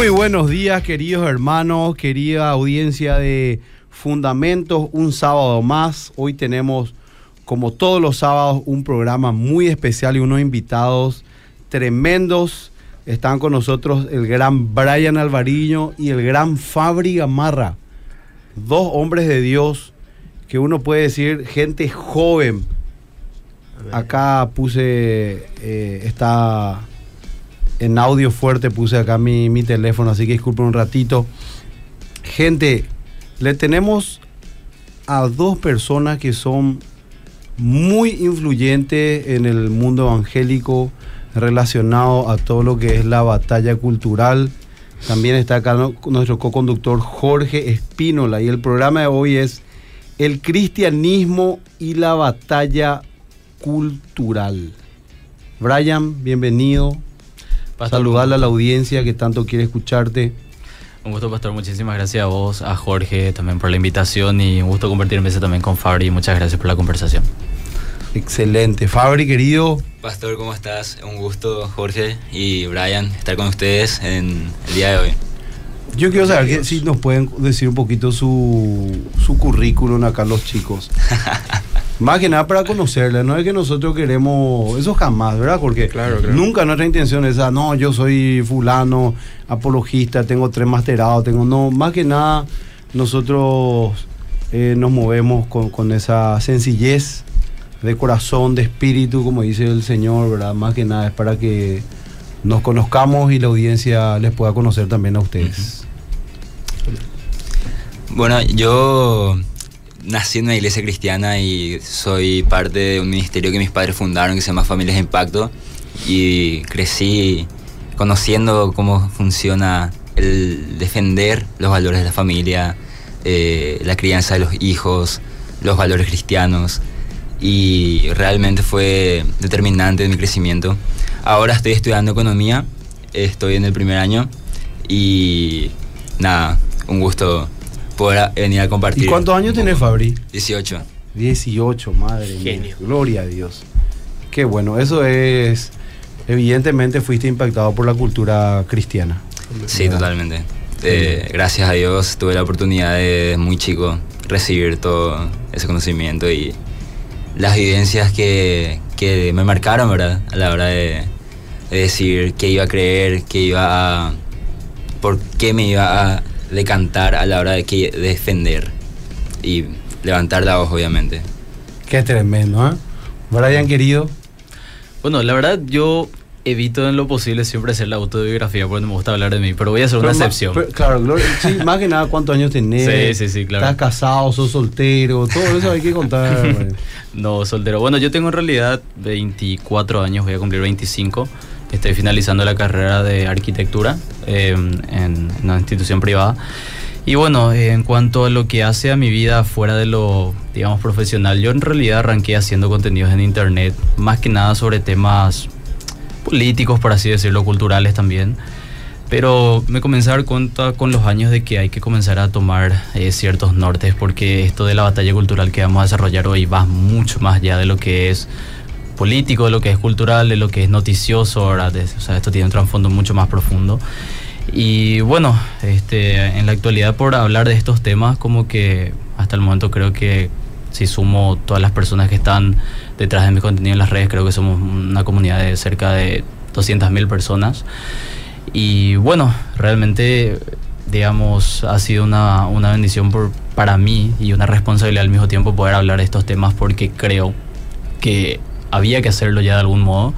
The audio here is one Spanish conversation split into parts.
Muy buenos días, queridos hermanos, querida audiencia de Fundamentos, un sábado más. Hoy tenemos, como todos los sábados, un programa muy especial y unos invitados tremendos. Están con nosotros el gran Brian Alvariño y el gran Fabri Gamarra. Dos hombres de Dios que uno puede decir gente joven. Acá puse, eh, está en audio fuerte, puse acá mi, mi teléfono, así que disculpen un ratito. Gente, le tenemos a dos personas que son muy influyentes en el mundo evangélico relacionado a todo lo que es la batalla cultural. También está acá nuestro co-conductor Jorge Espínola y el programa de hoy es el cristianismo y la batalla cultural. Brian, bienvenido. Pastor, Saludarle a la audiencia que tanto quiere escucharte. Un gusto, Pastor. Muchísimas gracias a vos, a Jorge también por la invitación y un gusto compartir mesa también con Fabri. Muchas gracias por la conversación. Excelente. Fabri, querido. Pastor, ¿cómo estás? Un gusto, Jorge y Brian, estar con ustedes en el día de hoy. Yo quiero saber que, si nos pueden decir un poquito su, su currículum acá los chicos. Más que nada para conocerle, no es que nosotros queremos, eso jamás, ¿verdad? Porque Claro, claro. nunca nuestra intención es, ah, no, yo soy fulano, apologista, tengo tres masterados, tengo, no, más que nada nosotros eh, nos movemos con, con esa sencillez de corazón, de espíritu, como dice el Señor, ¿verdad? Más que nada es para que nos conozcamos y la audiencia les pueda conocer también a ustedes. Bueno, yo nací en una iglesia cristiana y soy parte de un ministerio que mis padres fundaron que se llama Familias de Impacto y crecí conociendo cómo funciona el defender los valores de la familia, eh, la crianza de los hijos, los valores cristianos y realmente fue determinante en mi crecimiento. Ahora estoy estudiando economía, estoy en el primer año y nada, un gusto poder venir a compartir. ¿Y cuántos años tenés. Fabri? 18. 18, madre mía. Genio. Gloria a Dios. Qué bueno, eso es. Evidentemente fuiste impactado por la cultura cristiana. Sí, totalmente. Eh, gracias a Dios tuve la oportunidad de muy chico recibir todo ese conocimiento y las vivencias que, que me marcaron, ¿verdad? A la hora de, de decir qué iba a creer, qué iba a... por qué me iba a decantar a la hora de, que, de defender y levantar la voz, obviamente. Qué tremendo, ¿eh? Brian, querido. Bueno, la verdad yo evito en lo posible siempre hacer la autobiografía porque no me gusta hablar de mí, pero voy a hacer una Pero ma- excepción. pero, claro, Gloria, sí, más que nada, ¿cuántos años tenés? Sí, sí, sí, claro. ¿Estás casado, sos soltero? Todo eso hay que contar. No, soltero. Bueno, yo tengo en realidad 24 años, voy a cumplir 25. Estoy finalizando la carrera de arquitectura eh, en una institución privada. Y bueno, en cuanto a lo que hace a mi vida fuera de lo, digamos, profesional, yo en realidad arranqué haciendo contenidos en internet, más que nada sobre temas políticos, por así decirlo, culturales también. Pero me comencé a dar cuenta con los años de que hay que comenzar a tomar eh, ciertos nortes porque esto de la batalla cultural que vamos a desarrollar hoy va mucho más allá de lo que es político, de lo que es cultural, de lo que es noticioso, ¿verdad? O sea, esto tiene un trasfondo mucho más profundo. Y bueno, este, en la actualidad por hablar de estos temas, como que hasta el momento creo que si sumo todas las personas que están detrás de mi contenido en las redes, creo que somos una comunidad de cerca de 200.000 personas. Y bueno, realmente, digamos, ha sido una, una bendición por, para mí y una responsabilidad al mismo tiempo poder hablar de estos temas porque creo que había que hacerlo ya de algún modo.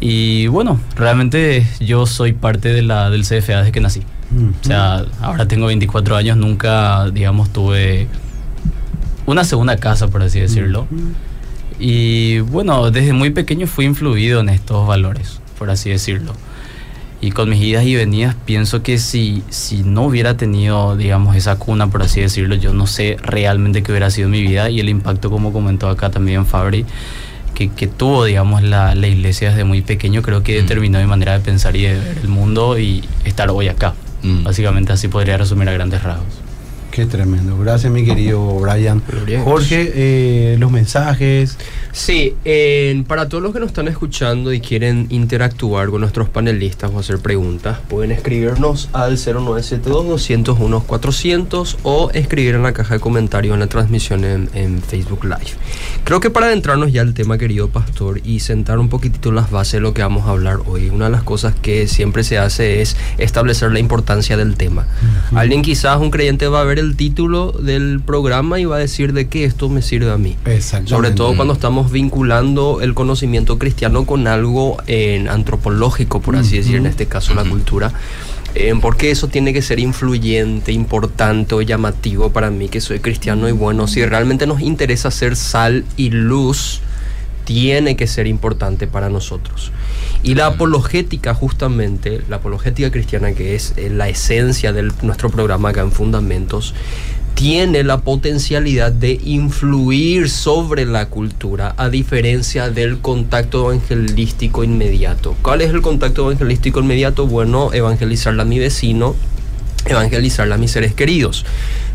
Y bueno, realmente yo soy parte de la, del CFA desde que nací. O sea, ahora tengo 24 años, nunca, digamos, tuve una segunda casa, por así decirlo. Y bueno, desde muy pequeño fui influido en estos valores, por así decirlo. Y con mis idas y venidas pienso que si, si no hubiera tenido, digamos, esa cuna, por así decirlo, yo no sé realmente qué hubiera sido mi vida y el impacto, como comentó acá también Fabri, que, que tuvo, digamos, la, la iglesia desde muy pequeño, creo que Mm. determinó mi manera de pensar y de ver el mundo y estar hoy acá. Mm. Básicamente así podría resumir a grandes rasgos. Qué tremendo. Gracias, mi querido Brian. Jorge, eh, los mensajes, Sí, para todos los que nos están escuchando y quieren interactuar con nuestros panelistas o hacer preguntas, pueden escribirnos al 0972-201-400 o escribir en la caja de comentarios en la transmisión en, en Facebook Live. Creo que para adentrarnos ya al tema, querido pastor, y sentar un poquitito las bases de lo que vamos a hablar hoy, una de las cosas que siempre se hace es establecer la importancia del tema. Alguien quizás, un creyente, va a ver el título del programa y va a decir de qué esto me sirve a mí. Exactamente. Sobre todo cuando estamos vinculando el conocimiento cristiano con algo en antropológico, por así decir, en este caso la cultura. Eh, porque eso tiene que ser influyente, importante o llamativo para mí que soy cristiano y bueno, si realmente nos interesa ser sal y luz, tiene que ser importante para nosotros. Y la apologética, justamente, la apologética cristiana, que es eh, la esencia de nuestro programa acá en Fundamentos, tiene la potencialidad de influir sobre la cultura, a diferencia del contacto evangelístico inmediato. ¿Cuál es el contacto evangelístico inmediato? Bueno, evangelizarle a mi vecino, evangelizarle a mis seres queridos.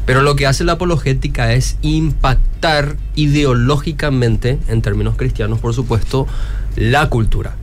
Pero lo que hace la apologética es impactar ideológicamente, en términos cristianos por supuesto, la cultura.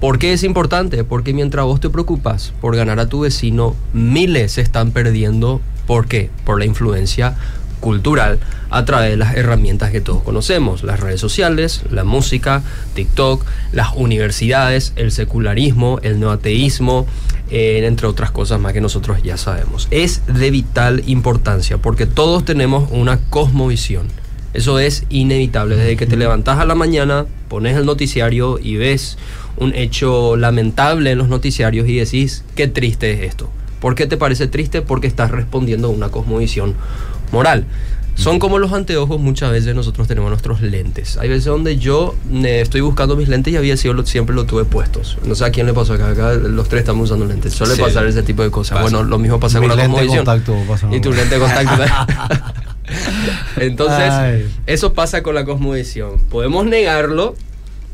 ¿Por qué es importante? Porque mientras vos te preocupas por ganar a tu vecino, miles están perdiendo. ¿Por qué? Por la influencia cultural a través de las herramientas que todos conocemos, las redes sociales, la música, TikTok, las universidades, el secularismo, el neoateísmo, eh, entre otras cosas más que nosotros ya sabemos. Es de vital importancia porque todos tenemos una cosmovisión. Eso es inevitable. Desde que te levantas a la mañana, pones el noticiario y ves un hecho lamentable en los noticiarios y decís, qué triste es esto. ¿Por qué te parece triste? Porque estás respondiendo a una cosmovisión moral. Son como los anteojos, muchas veces nosotros tenemos nuestros lentes. Hay veces donde yo eh, estoy buscando mis lentes y había sido lo- siempre lo tuve puestos. No sé a quién le pasó acá, acá los tres estamos usando lentes. Suele Sí. pasar ese tipo de cosas. Pasa. Bueno, lo mismo pasa Mi con la cosmovisión. contacto pasa. Y tu lente de contacto. Entonces, Ay. eso pasa con la cosmovisión. Podemos negarlo,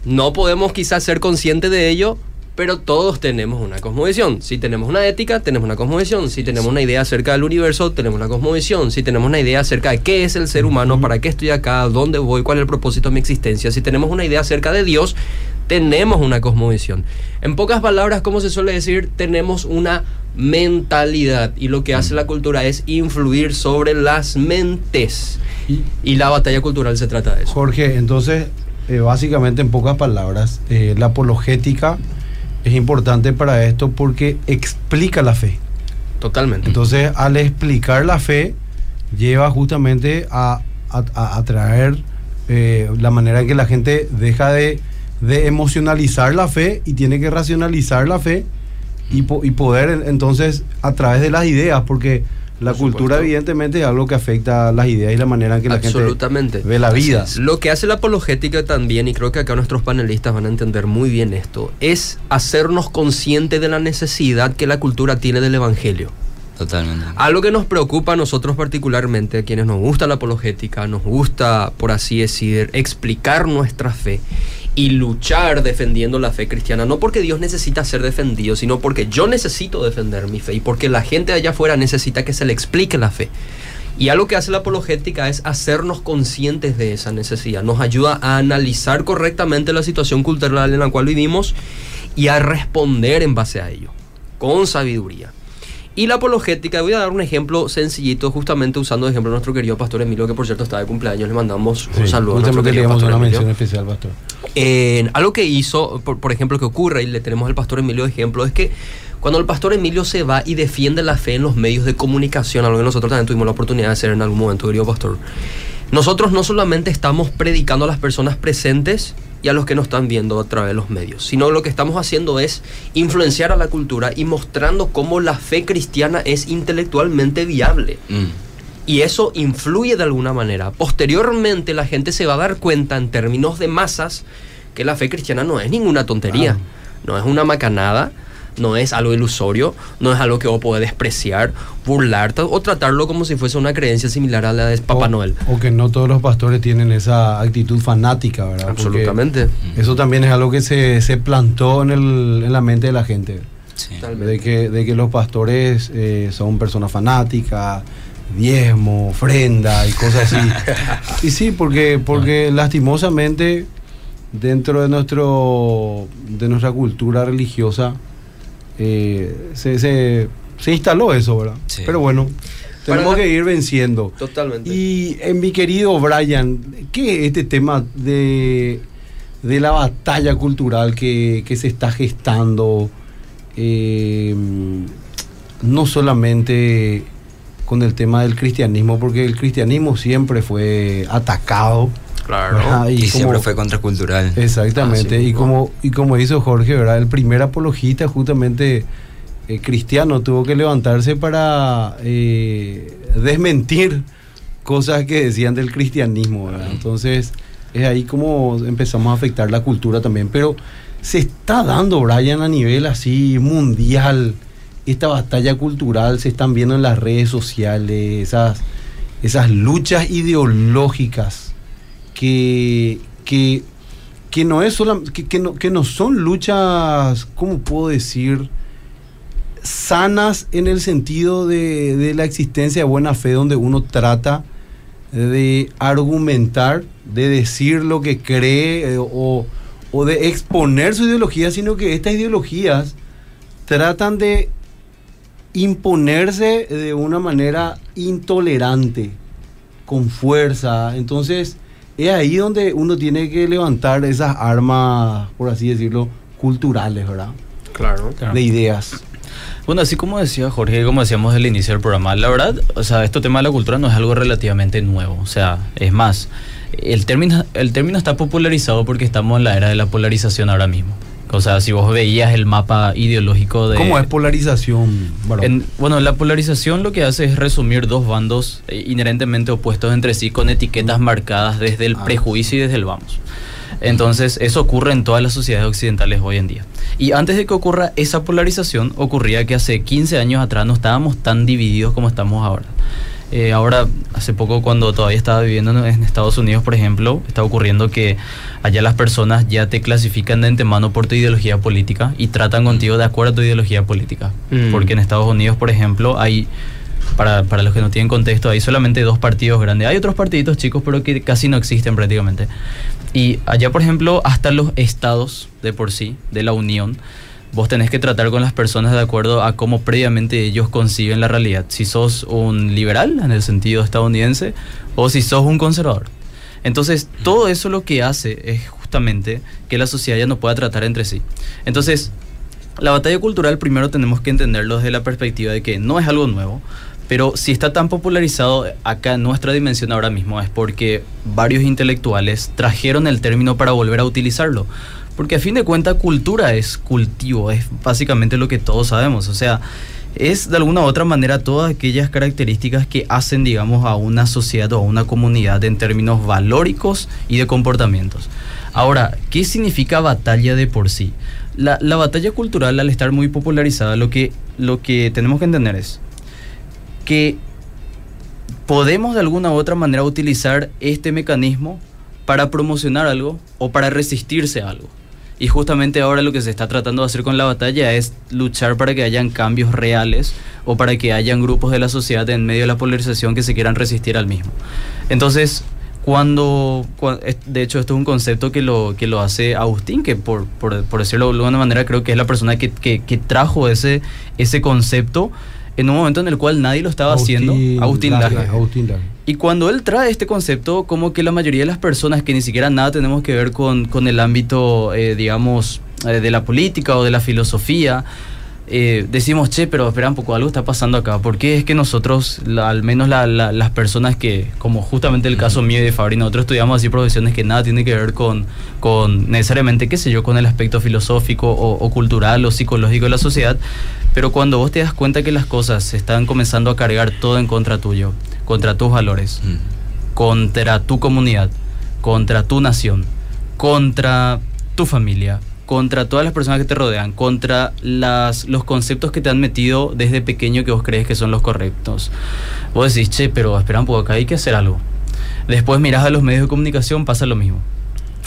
no podemos quizás ser conscientes de ello, pero todos tenemos una cosmovisión. Si tenemos una ética, tenemos una cosmovisión. Si tenemos una idea acerca del universo, tenemos una cosmovisión. Si tenemos una idea acerca de qué es el ser humano, para qué estoy acá, dónde voy, cuál es el propósito de mi existencia. Si tenemos una idea acerca de Dios, tenemos una cosmovisión. En pocas palabras, como se suele decir, tenemos una mentalidad. Y lo que hace la cultura es influir sobre las mentes. Y- la batalla cultural se trata de eso. Jorge, entonces, eh, básicamente en pocas palabras, eh, la apologética es importante para esto porque explica la fe. Totalmente. Entonces, al explicar la fe, lleva justamente a, a- a- a traer eh, la manera en que la gente deja de, de emocionalizar la fe y tiene que racionalizar la fe y, po- y poder en- entonces a través de las ideas, porque la Por cultura supuesto. evidentemente es algo que afecta las ideas y la manera en que la Absolutamente. gente ve la vida. Lo que hace la apologética también, y creo que acá nuestros panelistas van a entender muy bien esto, es hacernos conscientes de la necesidad que la cultura tiene del Evangelio. Totalmente. Algo que nos preocupa a nosotros particularmente, a quienes nos gusta la apologética, nos gusta, por así decir, explicar nuestra fe y luchar defendiendo la fe cristiana, no porque Dios necesita ser defendido, sino porque yo necesito defender mi fe y porque la gente de allá afuera necesita que se le explique la fe. Y algo que hace la apologética es hacernos conscientes de esa necesidad. Nos ayuda a analizar correctamente la situación cultural en la cual vivimos y a responder en base a ello, con sabiduría. Y la apologética, voy a dar un ejemplo sencillito, justamente usando de ejemplo a nuestro querido pastor Emilio, que por cierto está de cumpleaños, le mandamos un saludo a un nuestro que le querido pastor una mención especial, pastor. En algo que hizo, por, por ejemplo, que ocurre, y le tenemos al pastor Emilio de ejemplo, es que cuando el pastor Emilio se va y defiende la fe en los medios de comunicación, algo que nosotros también tuvimos la oportunidad de hacer en algún momento, querido pastor, nosotros no solamente estamos predicando a las personas presentes y a los que nos están viendo a través de los medios, sino lo que estamos haciendo es influenciar a la cultura y mostrando cómo la fe cristiana es intelectualmente viable. Mm. Y eso influye de alguna manera. Posteriormente la gente se va a dar cuenta en términos de masas que la fe cristiana no es ninguna tontería, no es una macanada, no es algo ilusorio, no es algo que vos podés despreciar, burlarte o tratarlo como si fuese una creencia similar a la de Papá o, Noel. O que no todos los pastores tienen esa actitud fanática, ¿verdad? Porque Absolutamente. Eso también es algo que se, se plantó en, el- en la mente de la gente. Sí. De que, de que los pastores eh, son personas fanáticas, diezmo, ofrenda y cosas así. y sí, porque, porque lastimosamente dentro de, nuestro, de nuestra cultura religiosa eh, se, se, se instaló eso, ¿verdad? Sí. Pero bueno, tenemos Para- que ir venciendo. Totalmente. Y en mi querido Brian, ¿qué es este tema de, de la batalla cultural que, que se está gestando? eh, no solamente con el tema del cristianismo, porque el cristianismo siempre fue atacado. claro. ¿verdad? Y, como- siempre fue contracultural. Exactamente, Así y, como, y como hizo Jorge, ¿verdad? El primer apologista justamente eh, cristiano tuvo que levantarse para eh, desmentir cosas que decían del cristianismo, ¿verdad? Entonces es ahí como empezamos a afectar la cultura también, pero se está dando, Brian, a nivel así mundial, esta batalla cultural, se están viendo en las redes sociales, esas, esas luchas ideológicas que, que, que no es que, que no, que no son luchas, ¿cómo puedo decir? sanas en el sentido de, de la existencia de buena fe, donde uno trata de argumentar, de decir lo que cree eh, o, o de exponer su ideología, sino que estas ideologías tratan de imponerse de una manera intolerante, con fuerza. Entonces, es ahí donde uno tiene que levantar esas armas, por así decirlo, culturales, ¿verdad? Claro. Claro. De ideas. Bueno, así como decía Jorge, como decíamos al inicio del programa, la verdad, o sea, este tema de la cultura no es algo relativamente nuevo. O sea, es más, el término, el término está popularizado porque estamos en la era de la polarización ahora mismo. O sea, si vos veías el mapa ideológico de... ¿Cómo es polarización? varón? En- bueno, la polarización lo que hace es resumir dos bandos eh, inherentemente opuestos entre sí con etiquetas marcadas desde el Ah. prejuicio y desde el vamos. Entonces, eso ocurre en todas las sociedades occidentales hoy en día. Y antes de que ocurra esa polarización, ocurría que hace 15 años atrás no estábamos tan divididos como estamos ahora. Eh, ahora, hace poco, cuando todavía estaba viviendo en- Estados Unidos, por ejemplo, está ocurriendo que allá las personas ya te clasifican de antemano por tu ideología política y tratan contigo de acuerdo a tu ideología política. Mm. Porque en Estados Unidos, por ejemplo, hay, para, para los que no tienen contexto, hay solamente dos partidos grandes. Hay otros partiditos chicos, pero que casi no existen prácticamente. Y allá, por ejemplo, hasta los estados de por sí, de la Unión, vos tenés que tratar con las personas de acuerdo a cómo previamente ellos conciben la realidad. Si sos un liberal, en el sentido estadounidense, o si sos un conservador. Entonces, todo eso lo que hace es justamente que la sociedad ya no pueda tratar entre sí. Entonces, la batalla cultural primero tenemos que entenderlo desde la perspectiva de que no es algo nuevo, pero si está tan popularizado acá en nuestra dimensión ahora mismo es porque varios intelectuales trajeron el término para volver a utilizarlo. Porque a fin de cuentas cultura es cultivo, es básicamente lo que todos sabemos. O sea, es de alguna u otra manera todas aquellas características que hacen, digamos, a una sociedad o a una comunidad en términos valóricos y de comportamientos. Ahora, ¿qué significa batalla de por sí? La, la batalla cultural, al estar muy popularizada, lo que, lo que tenemos que entender es que podemos de alguna u otra manera utilizar este mecanismo para promocionar algo o para resistirse a algo. Y justamente ahora lo que se está tratando de hacer con la batalla es luchar para que hayan cambios reales o para que hayan grupos de la sociedad en medio de la polarización que se quieran resistir al mismo. Entonces, cuando, de hecho esto es un concepto que lo, que lo hace Agustín, que por, por, por decirlo de alguna manera creo que es la persona que, que, que trajo ese, ese concepto en un momento en el cual nadie lo estaba haciendo, Agustín Laje. Agustín Laje. Y cuando él trae este concepto, como que la mayoría de las personas que ni siquiera nada tenemos que ver con, con el ámbito, eh, digamos, eh, de la política o de la filosofía, eh, decimos, che, pero espera un poco, algo está pasando acá. ¿Por qué es que nosotros, la- al menos la- la- las personas que, como justamente el caso mío y de Fabri, nosotros estudiamos así profesiones que nada tiene que ver con, con necesariamente, qué sé yo, con el aspecto filosófico o, o cultural o psicológico de la sociedad, pero cuando vos te das cuenta que las cosas se están comenzando a cargar todo en contra tuyo, contra tus valores, Mm. contra tu comunidad, contra tu nación, contra tu familia, contra todas las personas que te rodean, contra las, los conceptos que te han metido desde pequeño que vos crees que son los correctos. Vos decís, che, pero espera un poco, acá hay que hacer algo. Después mirás a los medios de comunicación, pasa lo mismo.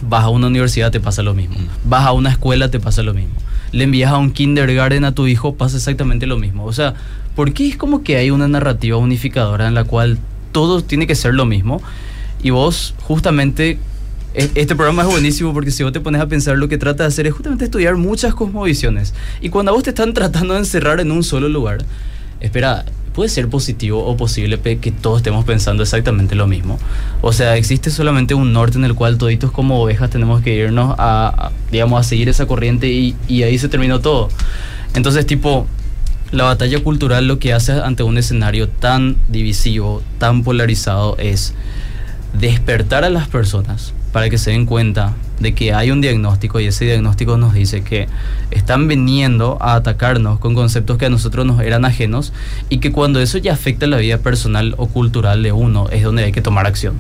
Vas a una universidad, te pasa lo mismo. Mm. Vas a una escuela, te pasa lo mismo. Le envías a un kindergarten a tu hijo, pasa exactamente lo mismo. O sea, ¿por qué es como que hay una narrativa unificadora en la cual todo tiene que ser lo mismo? Y vos justamente e- este programa es buenísimo porque si vos te pones a pensar lo que trata de hacer es justamente estudiar muchas cosmovisiones. Y cuando a vos te están tratando de encerrar en un solo lugar, espera, puede ser positivo o posible que todos estemos pensando exactamente lo mismo. O sea, existe solamente un norte en el cual toditos como ovejas tenemos que irnos a, a, digamos, a seguir esa corriente y, y ahí se terminó todo. Entonces, tipo, la batalla cultural lo que hace ante un escenario tan divisivo, tan polarizado, es despertar a las personas para que se den cuenta de que hay un diagnóstico y ese diagnóstico nos dice que están viniendo a atacarnos con conceptos que a nosotros nos eran ajenos y que cuando eso ya afecta la vida personal o cultural de uno es donde hay que tomar acción.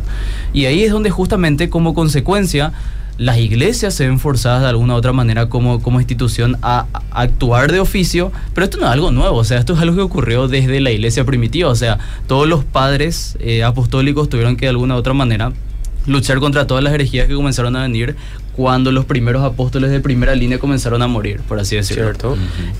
Y ahí es donde justamente como consecuencia las iglesias se ven forzadas de alguna u otra manera como, como institución a, actuar de oficio, pero esto no es algo nuevo, o sea, esto es algo que ocurrió desde la iglesia primitiva, o sea, todos los padres eh, apostólicos tuvieron que de alguna u otra manera luchar contra todas las herejías que comenzaron a venir cuando los primeros apóstoles de primera línea comenzaron a morir, por así decirlo. ¿Cierto?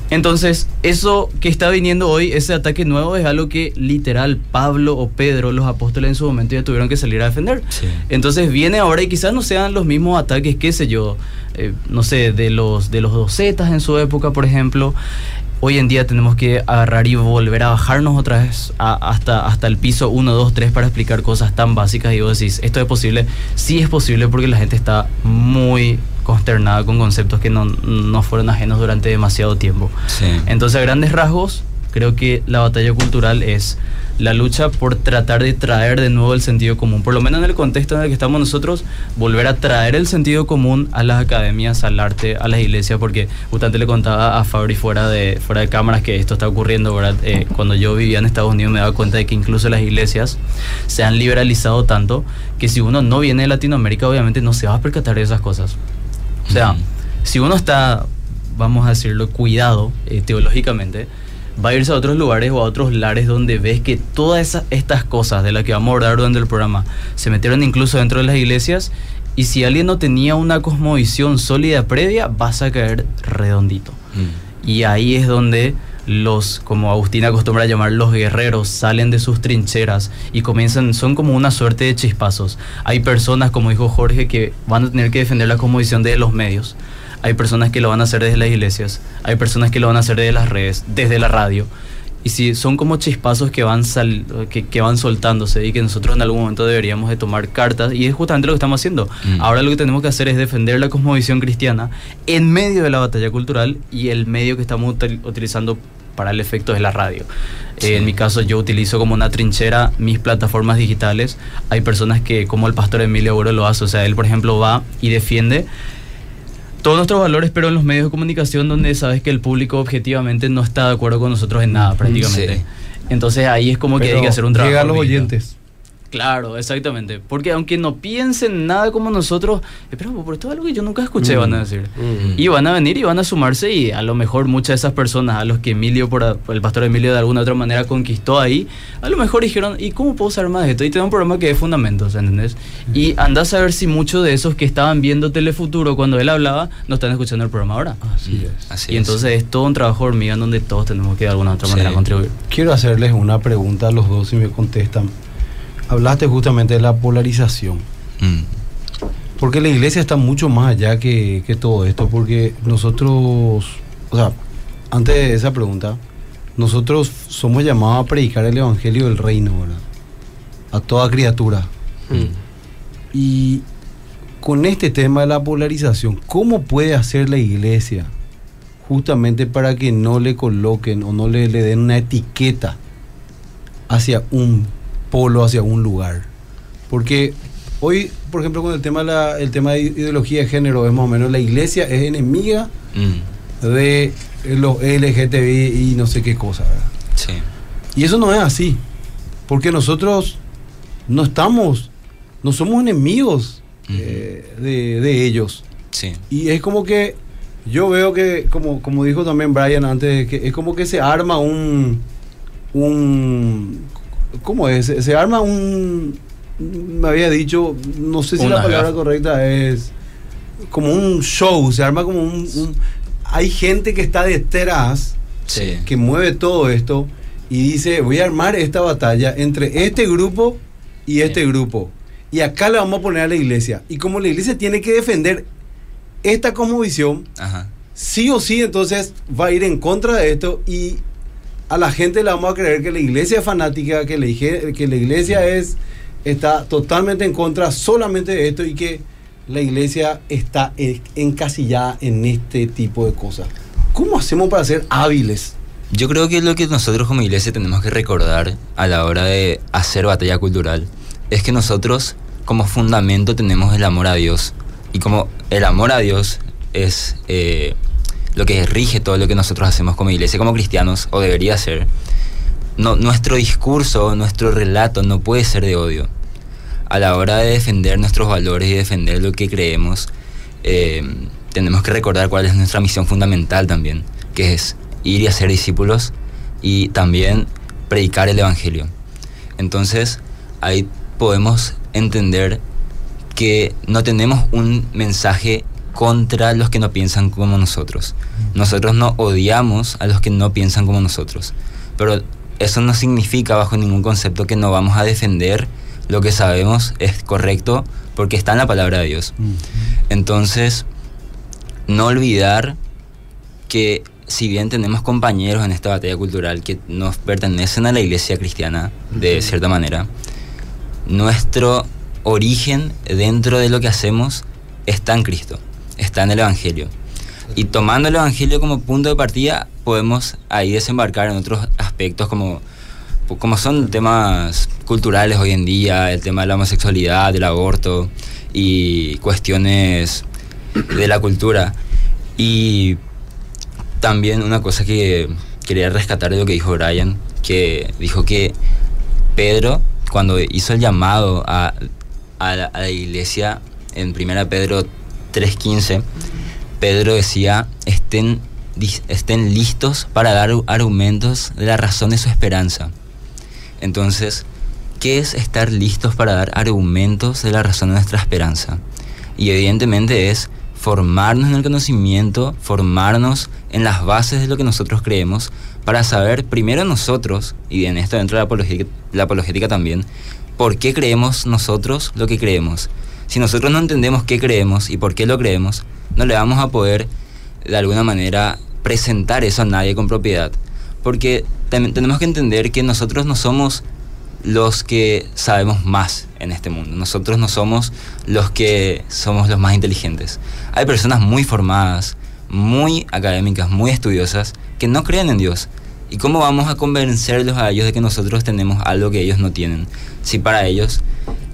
Entonces, eso que está viniendo hoy, ese ataque nuevo, es algo que literal Pablo o Pedro, los apóstoles en su momento ya tuvieron que salir a defender. Sí. Entonces viene ahora y quizás no sean los mismos ataques, qué sé yo, eh, no sé, de los, de los docetas en su época, por ejemplo. Hoy en día tenemos que agarrar y volver a bajarnos otra vez a- hasta, hasta el piso 1, 2, 3 para explicar cosas tan básicas y vos decís, ¿esto es posible? Sí es posible porque la gente está muy consternada con conceptos que no, no fueron ajenos durante demasiado tiempo. Sí. Entonces, a grandes rasgos, creo que la batalla cultural es la lucha por tratar de traer de nuevo el sentido común, por lo menos en el contexto en el que estamos nosotros, volver a traer el sentido común a las academias, al arte, a las iglesias, porque justamente le contaba a Fabri fuera de, fuera de cámaras que esto está ocurriendo, ¿verdad? Eh, cuando yo vivía en Estados Unidos me daba cuenta de que incluso las iglesias se han liberalizado tanto que si uno no viene de Latinoamérica, obviamente no se va a percatar de esas cosas. O sea, si uno está, vamos a decirlo, cuidado eh, teológicamente, va a irse a otros lugares o a otros lares donde ves que todas esas, estas cosas de las que vamos a abordar durante el programa se metieron incluso dentro de las iglesias y si alguien no tenía una cosmovisión sólida previa, vas a caer redondito. Mm. Y ahí es donde los, como Agustín acostumbra llamar, los guerreros salen de sus trincheras y comienzan, son como una suerte de chispazos. Hay personas, como dijo Jorge, que van a tener que defender la cosmovisión de los medios. Hay personas que lo van a hacer desde las iglesias. Hay personas que lo van a hacer desde las redes, desde la radio. Y si son como chispazos que van, sal- que, que van soltándose y que nosotros en algún momento deberíamos de tomar cartas y es justamente lo que estamos haciendo. Mm. Ahora lo que tenemos que hacer es defender la cosmovisión cristiana en medio de la batalla cultural y el medio que estamos util- utilizando para el efecto es la radio. Sí. Eh, en mi caso yo utilizo como una trinchera mis plataformas digitales. Hay personas que como el pastor Emilio Oro lo hace, o sea, él por ejemplo va y defiende todos nuestros valores, pero en los medios de comunicación donde sabes que el público objetivamente no está de acuerdo con nosotros en nada prácticamente. Sí. Entonces ahí es como que hay que hacer un trabajo. Llega a los oyentes. Claro, exactamente. Porque aunque no piensen nada como nosotros, eh, pero por esto es algo que yo nunca escuché, Mm. van a decir. Mm. Y van a venir y van a sumarse y a lo mejor muchas de esas personas a los que Emilio, por, el pastor Emilio de alguna otra manera conquistó ahí, a lo mejor dijeron, ¿y cómo puedo usar más de esto? Y te da un programa que es fundamentos, ¿entendés? Y andás a ver si muchos de esos que estaban viendo Telefuturo cuando él hablaba, no están escuchando el programa ahora. Así es. Así y es. entonces es todo un trabajo hormiga en donde todos tenemos que de alguna otra Sí. manera contribuir. Quiero hacerles una pregunta a los dos si me contestan. Hablaste justamente de la polarización. Mm. Porque la iglesia está mucho más allá que, que todo esto. Porque nosotros, o sea, antes de esa pregunta, nosotros somos llamados a predicar el evangelio del reino, ¿verdad? A toda criatura. Mm. Y con este tema de la polarización, ¿cómo puede hacer la iglesia justamente para que no le coloquen o no le, le den una etiqueta hacia un polo, hacia un lugar? Porque hoy, por ejemplo, con el tema de, la, el tema de ideología de género, es más o menos la iglesia es enemiga Mm. de los LGTBI y no sé qué cosa, ¿verdad? Sí. Y eso no es así. Porque nosotros no estamos, no somos enemigos eh, de, de ellos. Sí. Y es como que yo veo que, como, como dijo también Brian antes, que es como que se arma un. un ¿Cómo es? Se, arma un. Me había dicho, no sé si Una la palabra gafa. correcta es. Como un show, se arma como un. un- hay gente que está detrás Sí. que mueve todo esto y dice, voy a armar esta batalla entre este grupo y este Sí. grupo. y acá le vamos a poner a la iglesia. Y como la iglesia tiene que defender esta visión, Ajá. sí o sí, entonces va a ir en contra de esto y a la gente le vamos a creer que la iglesia es fanática, que la, que la iglesia es está totalmente en contra solamente de esto y que la iglesia está encasillada en este tipo de cosas. ¿Cómo hacemos para ser hábiles? Yo creo que lo que nosotros como iglesia tenemos que recordar a la hora de hacer batalla cultural es que nosotros como fundamento tenemos el amor a Dios. Y como el amor a Dios es eh, lo que rige todo lo que nosotros hacemos como iglesia, como cristianos, o debería ser, nuestro discurso, nuestro relato no puede ser de odio. A la hora de defender nuestros valores y defender lo que creemos, eh, tenemos que recordar cuál es nuestra misión fundamental también, que es ir y hacer discípulos y también predicar el Evangelio. Entonces, ahí podemos entender que no tenemos un mensaje contra los que no piensan como nosotros. Nosotros no odiamos a los que no piensan como nosotros. Pero eso no significa bajo ningún concepto que no vamos a defender lo que sabemos es correcto porque está en la palabra de Dios. Entonces, no olvidar que si bien tenemos compañeros en esta batalla cultural que nos pertenecen a la iglesia cristiana de cierta manera, nuestro origen dentro de lo que hacemos está en Cristo, está en el Evangelio. Y tomando el Evangelio como punto de partida, podemos ahí desembarcar en otros aspectos como, como son temas culturales hoy en día, el tema de la homosexualidad, del aborto y cuestiones de la cultura. Y también una cosa que quería rescatar de lo que dijo Brian, que dijo que Pedro, cuando hizo el llamado a, a la, iglesia en 1 Pedro 3.15, Pedro decía, estén, estén listos para dar argumentos de la razón de su esperanza. Entonces, ¿qué es estar listos para dar argumentos de la razón de nuestra esperanza? Y evidentemente es formarnos en el conocimiento, formarnos en las bases de lo que nosotros creemos, para saber primero nosotros, y en esto dentro de la apologética, la apologética también, por qué creemos nosotros lo que creemos. Si nosotros no entendemos qué creemos y por qué lo creemos, no le vamos a poder de alguna manera presentar eso a nadie con propiedad. Porque también tenemos que entender que nosotros no somos los que sabemos más en este mundo. Nosotros no somos los que somos los más inteligentes. Hay personas muy formadas, muy académicas, muy estudiosas, que no creen en Dios. ¿Y cómo vamos a convencerlos a ellos de que nosotros tenemos algo que ellos no tienen? Si para ellos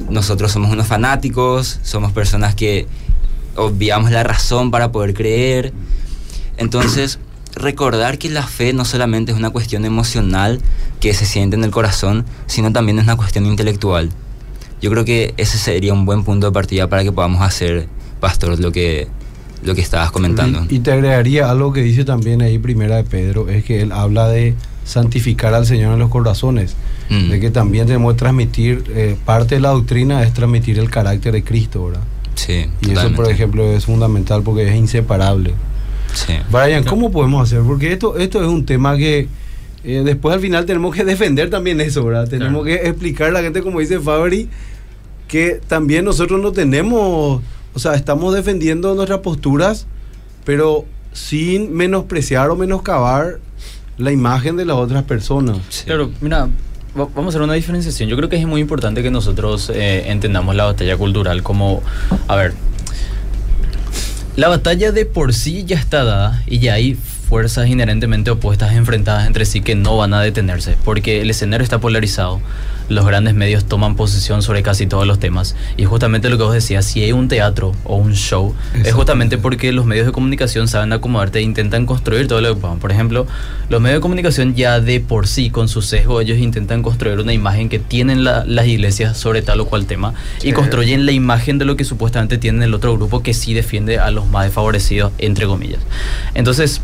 nosotros somos unos fanáticos, somos personas que obviamos la razón para poder creer. Entonces, recordar que la fe no solamente es una cuestión emocional que se siente en el corazón, sino también es una cuestión intelectual. Yo creo que ese sería un buen punto de partida para que podamos hacer, Pastor, lo que, lo que estabas comentando. Y, y te agregaría algo que dice también ahí primera de Pedro, es que él habla de santificar al Señor en los corazones, Mm. de que también tenemos que transmitir, eh, parte de la doctrina es transmitir el carácter de Cristo, ¿verdad? Sí, Y eso, por totalmente. ejemplo, es fundamental porque es inseparable. Sí. Brian, ¿cómo podemos hacer? Porque esto, esto es un tema que eh, después al final tenemos que defender también eso, ¿verdad? Tenemos que explicar a la gente, como dice Fabri, que también nosotros no tenemos, o sea, estamos defendiendo nuestras posturas, pero sin menospreciar o menoscabar la imagen de las otras personas. Sí. Claro, mira, va- vamos a hacer una diferenciación. Yo creo que es muy importante que nosotros eh, entendamos la batalla cultural como, a ver, la batalla de por sí ya está dada y ya hay fuerzas inherentemente opuestas enfrentadas entre sí que no van a detenerse, porque el escenario está polarizado. Los grandes medios toman posición sobre casi todos los temas. Y justamente lo que vos decías, si hay un teatro o un show, es justamente porque los medios de comunicación saben acomodarte e intentan construir todo lo que puedan. Por ejemplo, los medios de comunicación ya de por sí, con su sesgo, ellos intentan construir una imagen que tienen la- las iglesias sobre tal o cual tema y construyen la imagen de lo que supuestamente tiene el otro grupo que sí defiende a los más desfavorecidos, entre comillas. Entonces,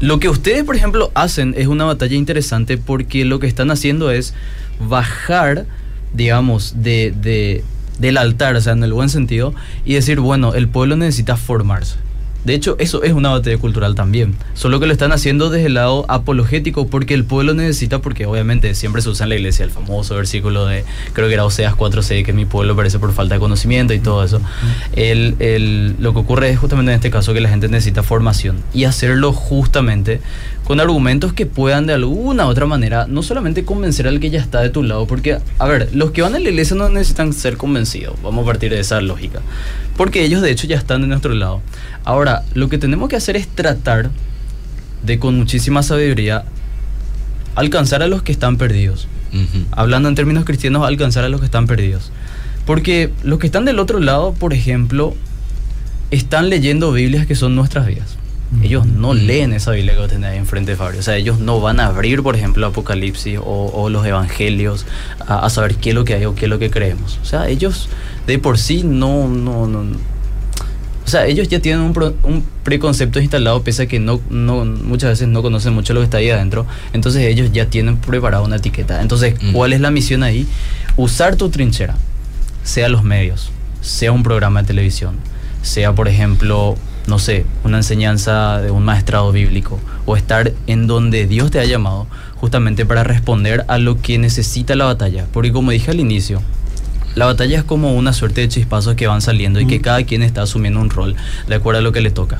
lo que ustedes, por ejemplo, hacen es una batalla interesante porque lo que están haciendo es bajar, digamos, de, de- del altar, o sea, en el buen sentido, y decir, bueno, el pueblo necesita formarse. De hecho, eso es una batalla cultural también. Solo que lo están haciendo desde el lado apologético porque el pueblo necesita, porque obviamente siempre se usa en la iglesia el famoso versículo de, creo que era Oseas 4.6, que mi pueblo perece por falta de conocimiento y todo eso. El, el- lo que ocurre es justamente en este caso que la gente necesita formación y hacerlo justamente con argumentos que puedan de alguna u otra manera no solamente convencer al que ya está de tu lado, porque, a ver, los que van a la iglesia no necesitan ser convencidos, vamos a partir de esa lógica, porque ellos de hecho ya están de nuestro lado. Ahora, lo que tenemos que hacer es tratar de con muchísima sabiduría alcanzar a los que están perdidos. Hablando en términos cristianos, alcanzar a los que están perdidos. Porque los que están del otro lado, por ejemplo, están leyendo Biblias que son nuestras vidas. Ellos no leen esa Biblia que ahí enfrente de Fabio. O sea, ellos no van a abrir, por ejemplo, Apocalipsis o, o los Evangelios a, a saber qué es lo que hay o qué es lo que creemos. O sea, ellos de por sí no... no, no o sea, ellos ya tienen un, pro- un preconcepto instalado, pese a que no, no, muchas veces no conocen mucho lo que está ahí adentro. Entonces ellos ya tienen preparada una etiqueta. Entonces, Mm. ¿cuál es la misión ahí? Usar tu trinchera, sea los medios, sea un programa de televisión, sea, por ejemplo, no sé, una enseñanza de un maestrado bíblico, o estar en donde Dios te ha llamado, justamente para responder a lo que necesita la batalla. Porque como dije al inicio, la batalla es como una suerte de chispazos que van saliendo y que cada quien está asumiendo un rol de acuerdo a lo que le toca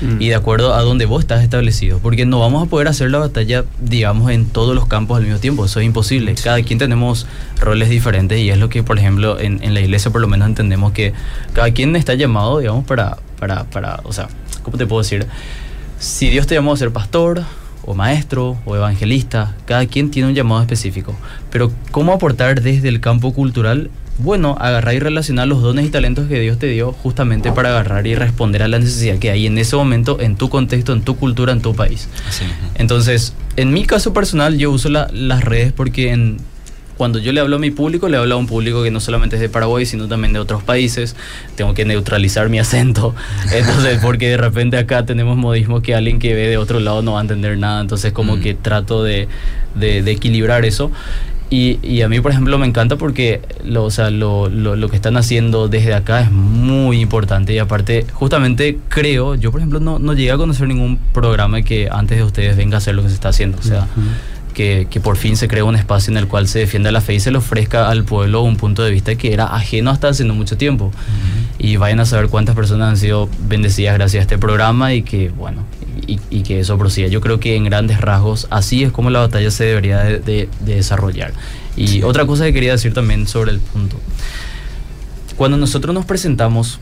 Mm. y de acuerdo a donde vos estás establecido. Porque no vamos a poder hacer la batalla, digamos, en todos los campos al mismo tiempo. Eso es imposible. Cada quien tenemos roles diferentes y es lo que, por ejemplo, en, en la iglesia por lo menos entendemos que cada quien está llamado, digamos, para, para, para, o sea, ¿cómo te puedo decir? Si Dios te llamó a ser pastor o maestro o evangelista, cada quien tiene un llamado específico. Pero ¿cómo aportar desde el campo cultural? Bueno, agarrar y relacionar los dones y talentos que Dios te dio justamente para agarrar y responder a la necesidad que hay en ese momento, en tu contexto, en tu cultura, en tu país. Entonces, en mi caso personal, yo uso la- las redes porque en- cuando yo le hablo a mi público, le hablo a un público que no solamente es de Paraguay, sino también de otros países. Tengo que neutralizar mi acento. Entonces, porque de repente acá tenemos modismo que alguien que ve de otro lado no va a entender nada. Entonces, como Mm. que trato de, de- de equilibrar eso. Y, y a mí, por ejemplo, me encanta porque lo, o sea, lo, lo- lo que están haciendo desde acá es muy importante. Y aparte, justamente creo, yo por ejemplo no, no llegué a conocer ningún programa que antes de ustedes venga a hacer lo que se está haciendo. O sea, que, que por fin se crea un espacio en el cual se defienda la fe y se le ofrezca al pueblo un punto de vista que era ajeno hasta hace no mucho tiempo. Y vayan a saber cuántas personas han sido bendecidas gracias a este programa y que, bueno, y, y que eso prosiga. Yo creo que en grandes rasgos así es como la batalla se debería de, de- de desarrollar. Y otra cosa que quería decir también sobre el punto. Cuando nosotros nos presentamos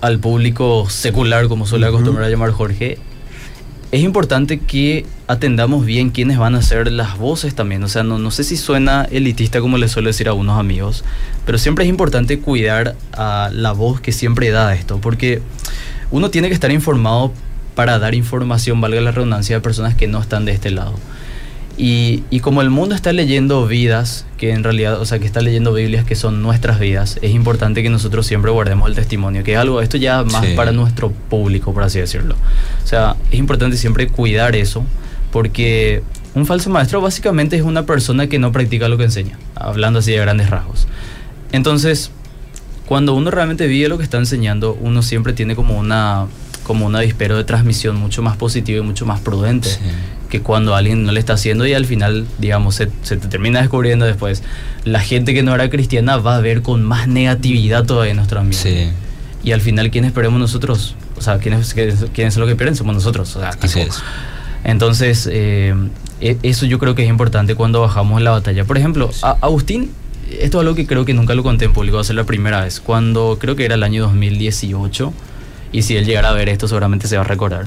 al público secular, como suele acostumbrar a llamar Jorge, es importante que atendamos bien quiénes van a ser las voces también. O sea, no, no sé si suena elitista como le suelo decir a unos amigos, pero siempre es importante cuidar a la voz que siempre da esto, porque uno tiene que estar informado para dar información, valga la redundancia, a personas que no están de este lado. Y, y como el mundo está leyendo vidas, que en realidad, o sea, que está leyendo Biblias que son nuestras vidas, es importante que nosotros siempre guardemos el testimonio, que es algo, esto ya más Sí. para nuestro público, por así decirlo. O sea, es importante siempre cuidar eso, porque un falso maestro básicamente es una persona que no practica lo que enseña, hablando así de grandes rasgos. Entonces, cuando uno realmente vive lo que está enseñando, uno siempre tiene como una como un avispero de transmisión mucho más positivo y mucho más prudente Sí. Que cuando alguien no le está haciendo y al final, digamos, se, se te termina descubriendo después. La gente que no era cristiana va a ver con más negatividad todavía nuestro ambiente. Sí. Y al final, ¿quiénes esperemos nosotros? O sea, ¿quiénes, quiénes, son los que pierden? Somos nosotros. O sea, Así tipo, es. entonces, eh, e- eso yo creo que es importante cuando bajamos la batalla. Por ejemplo, a- Agustín, esto es algo que creo que nunca lo conté en público, va a ser la primera vez. Cuando creo que era el año 2018, y si él llegara a ver esto, seguramente se va a recordar.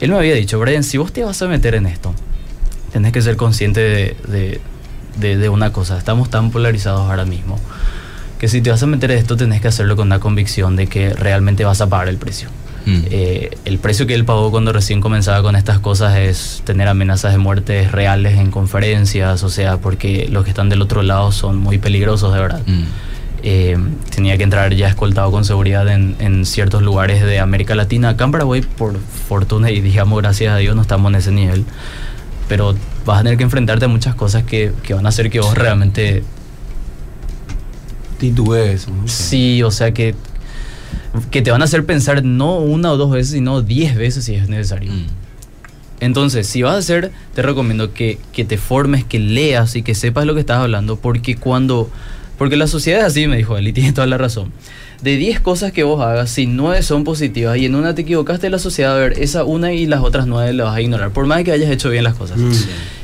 Él me había dicho, Brian, si vos te vas a meter en esto, tenés que ser consciente de, de- de- de una cosa. Estamos tan polarizados ahora mismo que si te vas a meter en esto, tenés que hacerlo con una convicción de que realmente vas a pagar el precio. Mm. Eh, el precio que él pagó cuando recién comenzaba con estas cosas es tener amenazas de muertes reales en conferencias, o sea, porque los que están del otro lado son muy peligrosos de verdad. Mm. Eh, tenía que entrar ya escoltado con seguridad en, en ciertos lugares de América Latina. Acá en Paraguay, por fortuna y digamos gracias a Dios, no estamos en ese nivel. Pero vas a tener que enfrentarte a muchas cosas que, que van a hacer que vos realmente Titubees. ¿no? Sí, o sea que que te van a hacer pensar no una o dos veces, sino diez veces si es necesario. Mm. Entonces, si vas a hacer, te recomiendo que, que te formes, que leas y que sepas lo que estás hablando, porque cuando... Porque la sociedad es así, me dijo él, y tiene toda la razón. De 10 cosas que vos hagas, si 9 son positivas y en una te equivocaste, la sociedad va a ver esa una y las otras 9 las vas a ignorar, por más que hayas hecho bien las cosas. Mm.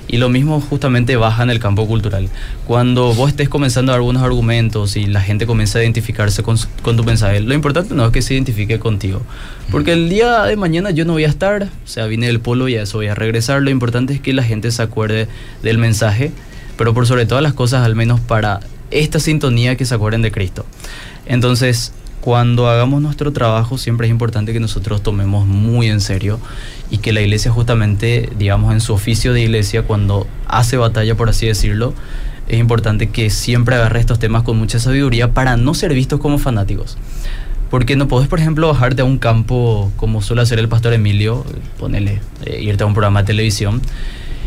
Y lo mismo justamente baja en el campo cultural. Cuando vos estés comenzando algunos argumentos y la gente comienza a identificarse con, su- con tu mensaje, lo importante no es que se identifique contigo. Porque el día de mañana yo no voy a estar, o sea, vine del polo y a eso voy a regresar. Lo importante es que la gente se acuerde del mensaje, pero por sobre todas las cosas, al menos para esta sintonía, que se acuerden de Cristo. Entonces, cuando hagamos nuestro trabajo, siempre es importante que nosotros tomemos muy en serio y que la iglesia justamente, digamos, en su oficio de iglesia, cuando hace batalla, por así decirlo, es importante que siempre agarre estos temas con mucha sabiduría para no ser vistos como fanáticos. Porque no podés, por ejemplo, bajarte a un campo como suele hacer el pastor Emilio, ponele, eh, irte a un programa de televisión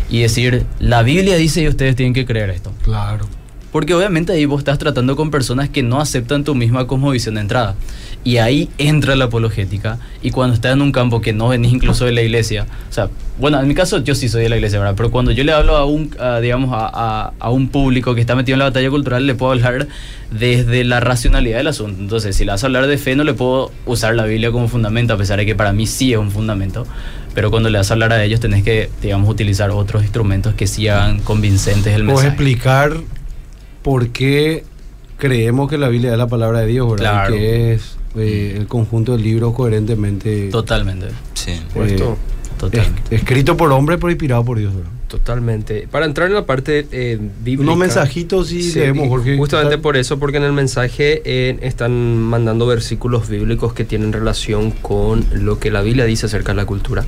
y decir, la Biblia dice y ustedes tienen que creer esto. Claro. Porque obviamente ahí vos estás tratando con personas que no aceptan tu misma cosmovisión de entrada. Y ahí entra la apologética. Y cuando estás en un campo que no venís incluso de la iglesia, o sea, bueno, en mi caso yo sí soy de la iglesia, ¿verdad? Pero cuando yo le hablo a un, a, digamos, a, a- a un público que está metido en la batalla cultural, le puedo hablar desde la racionalidad del asunto. Entonces, si le vas a hablar de fe, no le puedo usar la Biblia como fundamento, a pesar de que para mí sí es un fundamento. Pero cuando le vas a hablar a ellos, tenés que, digamos, utilizar otros instrumentos que sí hagan convincentes el Puedes mensaje. explicar por qué creemos que la Biblia es la palabra de Dios, ¿verdad? Claro. Y que es eh, el conjunto del libro coherentemente Totalmente. Sí. Puesto. es- Totalmente. escrito por hombre, pero inspirado por Dios, ¿verdad? Totalmente. Para entrar en la parte eh, bíblica. Unos mensajitos sí, Sí, leemos, Jorge. Justamente por eso, porque en el mensaje eh, están mandando versículos bíblicos que tienen relación con lo que la Biblia dice acerca de la cultura.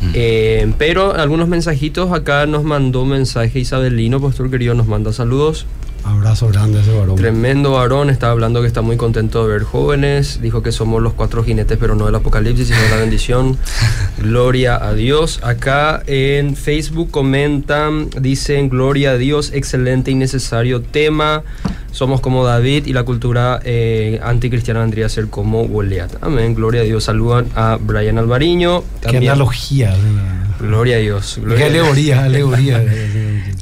Mm. Eh, pero algunos mensajitos, acá nos mandó un mensaje Isabelino, pastor querido, nos manda saludos. Abrazo grande ese varón. Tremendo varón, estaba hablando que está muy contento de ver jóvenes, dijo que somos los cuatro jinetes, pero no del apocalipsis, sino de la bendición. Gloria a Dios. Acá en Facebook comentan, dicen, Gloria a Dios, excelente y necesario tema. Somos como David y la cultura eh, anticristiana vendría a ser como Goliat. Amén, gloria a Dios. Saludan a Brian Alvariño. Qué analogía. Gloria a Dios. Qué gloria Dios. alegoría, alegoría.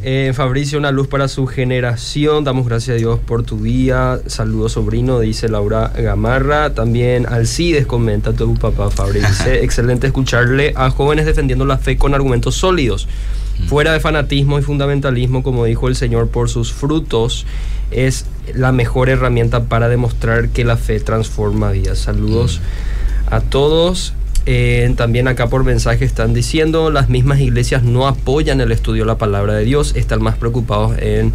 Eh, Fabricio, una luz para su generación. Damos gracias a Dios por tu día. Saludos, sobrino, dice Laura Gamarra. También Alcides comenta tu papá Fabricio. Dice, excelente escucharle a jóvenes defendiendo la fe con argumentos sólidos. Fuera de fanatismo y fundamentalismo, como dijo el Señor, por sus frutos es la mejor herramienta para demostrar que la fe transforma vidas. Saludos a todos. Eh, también acá por mensaje están diciendo las mismas iglesias no apoyan el estudio de la palabra de Dios, están más preocupados en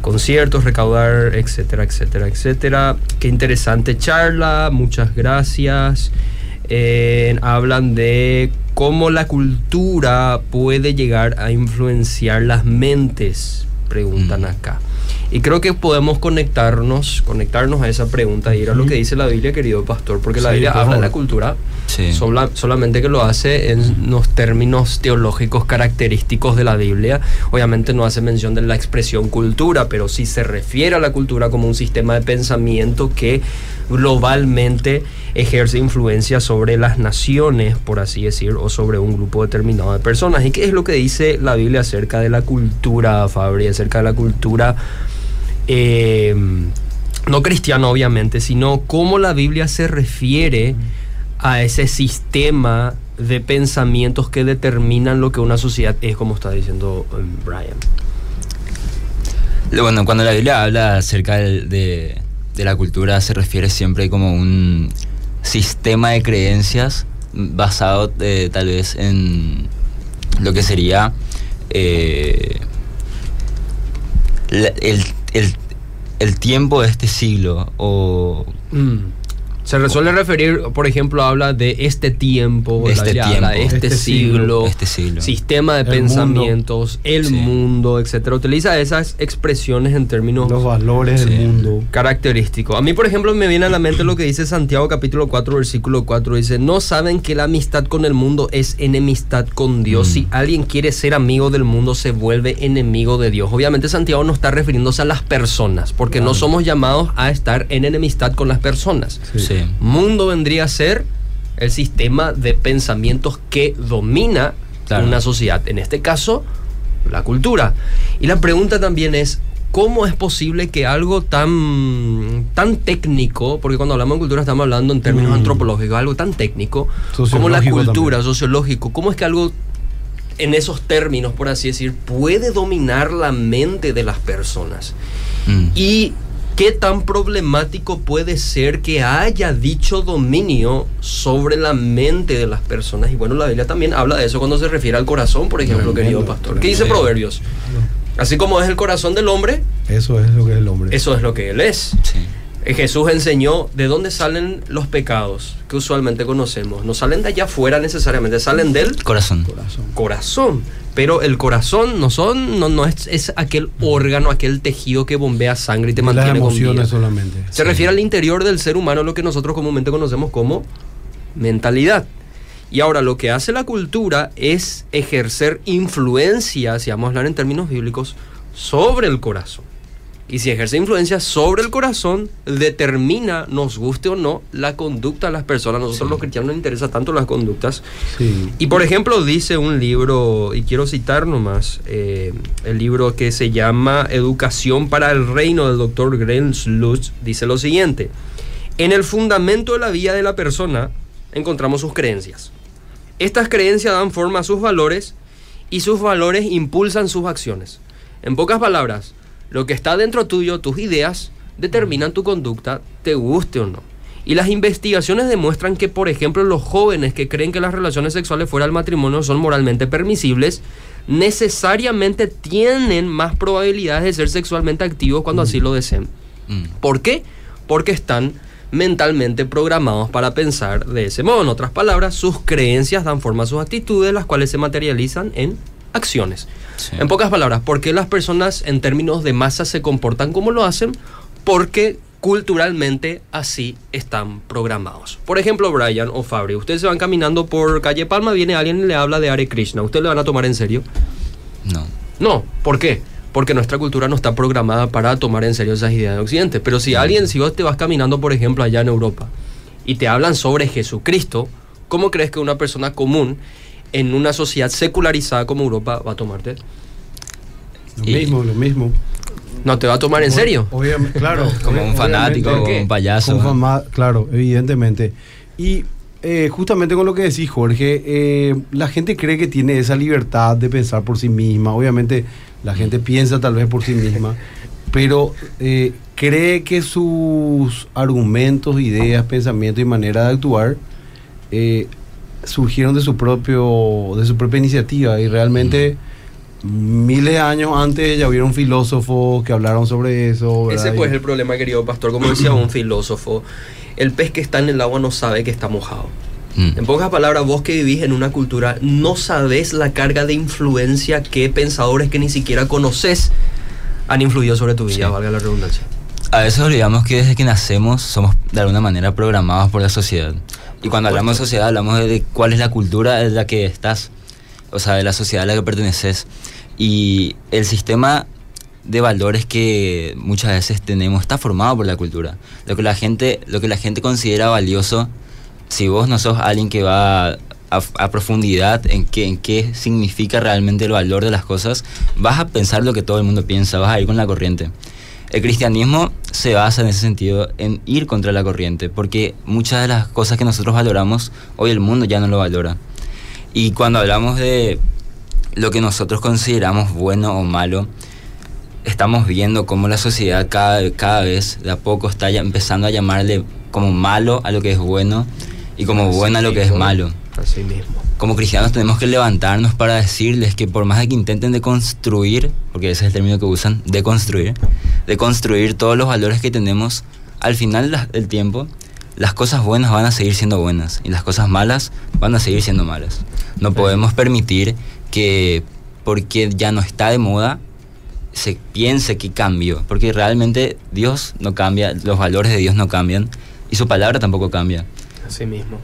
conciertos, recaudar, etcétera, etcétera, etcétera. Qué interesante charla, muchas gracias. Eh, hablan de cómo la cultura puede llegar a influenciar las mentes, preguntan Mm. acá. Y creo que podemos conectarnos, conectarnos a esa pregunta y ir a lo que dice la Biblia, querido pastor, porque la Sí, Biblia habla de la cultura, Sí. sola- solamente que lo hace en los términos teológicos característicos de la Biblia. Obviamente no hace mención de la expresión cultura, pero sí se refiere a la cultura como un sistema de pensamiento que globalmente ejerce influencia sobre las naciones, por así decir, o sobre un grupo determinado de personas. ¿Y qué es lo que dice la Biblia acerca de la cultura, Fabri? Acerca de la cultura eh, no cristiano obviamente, sino cómo la Biblia se refiere a ese sistema de pensamientos que determinan lo que una sociedad es, como está diciendo eh, Brian. Bueno, cuando la Biblia habla acerca de, de la cultura se refiere siempre como un sistema de creencias basado eh, tal vez en lo que sería el, el- el tiempo de este siglo o Se re- suele referir, por ejemplo, habla de este tiempo, Este habla de este, Este siglo, siglo. este siglo. sistema de El pensamientos, el Sí. mundo, etcétera. Utiliza esas expresiones en términos Los valores Sí. del mundo. característico. A mí, por ejemplo, me viene a la mente lo que dice Santiago capítulo 4, versículo 4. Dice, no saben que la amistad con el mundo es enemistad con Dios. Mm. Si alguien quiere ser amigo del mundo, se vuelve enemigo de Dios. Obviamente Santiago no está refiriéndose a las personas, porque no somos llamados a estar en enemistad con las personas. Sí. Sí. Mundo vendría a ser el sistema de pensamientos que domina Claro. una sociedad. En este caso, la cultura. Y la pregunta también es, ¿cómo es posible que algo tan, tan técnico, porque cuando hablamos de cultura estamos hablando en términos Mm. antropológicos, algo tan técnico como la cultura, también. sociológico, ¿cómo es que algo en esos términos, por así decir, puede dominar la mente de las personas? Mm. ¿Y qué tan problemático puede ser que haya dicho dominio sobre la mente de las personas? Y bueno, la Biblia también habla de eso cuando se refiere al corazón, por ejemplo, querido pastor. ¿Qué dice. Proverbios? Así como es el corazón del hombre, Eso es lo que es el hombre. eso es lo que él es. Sí. Eh, Jesús enseñó de dónde salen los pecados que usualmente conocemos. No salen de allá afuera necesariamente, salen del Corazón. Corazón. corazón. Pero el corazón no son, no, no es, es aquel órgano, aquel tejido que bombea sangre y te Las mantiene con vida. emociones solamente. Se Sí. refiere al interior del ser humano, lo que nosotros comúnmente conocemos como mentalidad. Y ahora lo que hace la cultura es ejercer influencia, si vamos a hablar en términos bíblicos, sobre el corazón. Y si ejerce influencia sobre el corazón, determina, nos guste o no, la conducta de las personas. Nosotros Sí. los cristianos nos interesa tanto las conductas. Sí. Y por ejemplo, dice un libro, y quiero citar nomás, eh, el libro que se llama Educación para el Reino del doctor Glenn Slutz, dice lo siguiente. En el fundamento de la vida de la persona encontramos sus creencias. Estas creencias dan forma a sus valores y sus valores impulsan sus acciones. En pocas palabras, lo que está dentro tuyo, tus ideas, determinan tu conducta, te guste o no. Y las investigaciones demuestran que, por ejemplo, los jóvenes que creen que las relaciones sexuales fuera del matrimonio son moralmente permisibles, necesariamente tienen más probabilidades de ser sexualmente activos cuando así lo deseen. Mm. ¿Por qué? Porque están mentalmente programados para pensar de ese modo. En otras palabras, sus creencias dan forma a sus actitudes, las cuales se materializan en acciones. Sí. En pocas palabras, ¿por qué las personas en términos de masa se comportan como lo hacen? Porque culturalmente así están programados. Por ejemplo, Brian o Fabri, ustedes se van caminando por calle Palma, viene alguien y le habla de Hare Krishna. ¿Ustedes le van a tomar en serio? No. No, ¿por qué? Porque nuestra cultura no está programada para tomar en serio esas ideas de Occidente. Pero si alguien, si vos te vas caminando, por ejemplo, allá en Europa, y te hablan sobre Jesucristo, ¿cómo crees que una persona común en una sociedad secularizada como Europa va a tomarte? Lo Y- mismo, lo mismo. ¿No te va a tomar en serio? Obviamente, claro. Como un fanático, ¿por como un payaso. Con fama- claro, evidentemente. Y eh, justamente con lo que decís, Jorge, eh, la gente cree que tiene esa libertad de pensar por sí misma. Obviamente, la gente piensa tal vez por sí misma, pero eh, cree que sus argumentos, ideas, pensamientos y manera de actuar eh, surgieron de su propio, de su propia iniciativa y realmente miles de años antes ya hubieron filósofos que hablaron sobre eso. ¿verdad? Ese pues es el problema, querido pastor. Como decía un filósofo, el pez que está en el agua no sabe que está mojado. Mm. En pocas palabras, vos que vivís en una cultura, no sabés la carga de influencia que pensadores que ni siquiera conoces han influido sobre tu vida, Sí. valga la redundancia. A veces olvidamos que desde que nacemos somos de alguna manera programados por la sociedad. Y cuando hablamos de sociedad hablamos de cuál es la cultura en la que estás, o sea, de la sociedad a la que perteneces. Y el sistema de valores que muchas veces tenemos está formado por la cultura. Lo que la gente, lo que la gente considera valioso, si vos no sos alguien que va a, a profundidad en qué, en qué significa realmente el valor de las cosas, vas a pensar lo que todo el mundo piensa, vas a ir con la corriente. El cristianismo se basa en ese sentido, en ir contra la corriente, porque muchas de las cosas que nosotros valoramos, hoy el mundo ya no lo valora. Y cuando hablamos de lo que nosotros consideramos bueno o malo, estamos viendo cómo la sociedad cada, cada vez de a poco está ya empezando a llamarle como malo a lo que es bueno y como bueno a lo que es malo. Así mismo. Como cristianos tenemos que levantarnos para decirles que por más de que intenten deconstruir, porque ese es el término que usan, deconstruir, deconstruir todos los valores que tenemos, al final del tiempo las cosas buenas van a seguir siendo buenas y las cosas malas van a seguir siendo malas. No podemos permitir que porque ya no está de moda se piense que cambió, porque realmente Dios no cambia, los valores de Dios no cambian y su palabra tampoco cambia. Así mismo.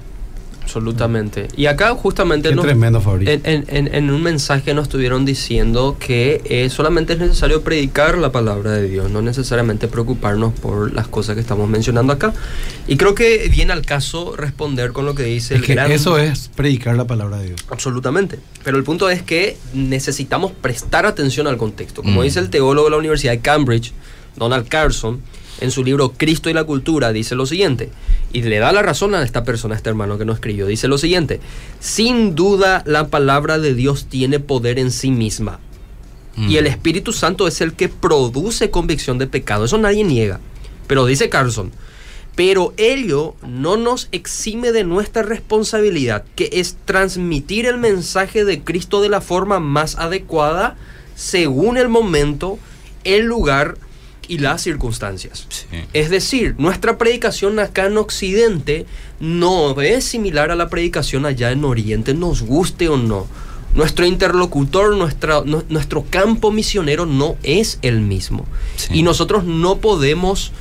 Absolutamente. Y acá justamente Qué nos- tremendo, Fabricio. en, en- en- en un mensaje nos estuvieron diciendo que eh, solamente es necesario predicar la palabra de Dios, no necesariamente preocuparnos por las cosas que estamos mencionando acá. Y creo que viene al caso responder con lo que dice Es el que gran... eso es predicar la palabra de Dios. Absolutamente. Pero el punto es que necesitamos prestar atención al contexto. Como Mm. dice el teólogo de la Universidad de Cambridge, Donald Carson, en su libro Cristo y la cultura, dice lo siguiente, y le da la razón a esta persona, a este hermano que nos escribió, dice lo siguiente, sin duda la palabra de Dios tiene poder en sí misma. Mm. Y el Espíritu Santo es el que produce convicción de pecado. Eso nadie niega. Pero dice Carson, pero ello no nos exime de nuestra responsabilidad, que es transmitir el mensaje de Cristo de la forma más adecuada según el momento, el lugar y las circunstancias. Sí. Es decir, nuestra predicación acá en Occidente no es similar a la predicación allá en Oriente, nos guste o no. Nuestro interlocutor, nuestra- nuestro campo misionero no es el mismo. Sí. Y nosotros no podemos,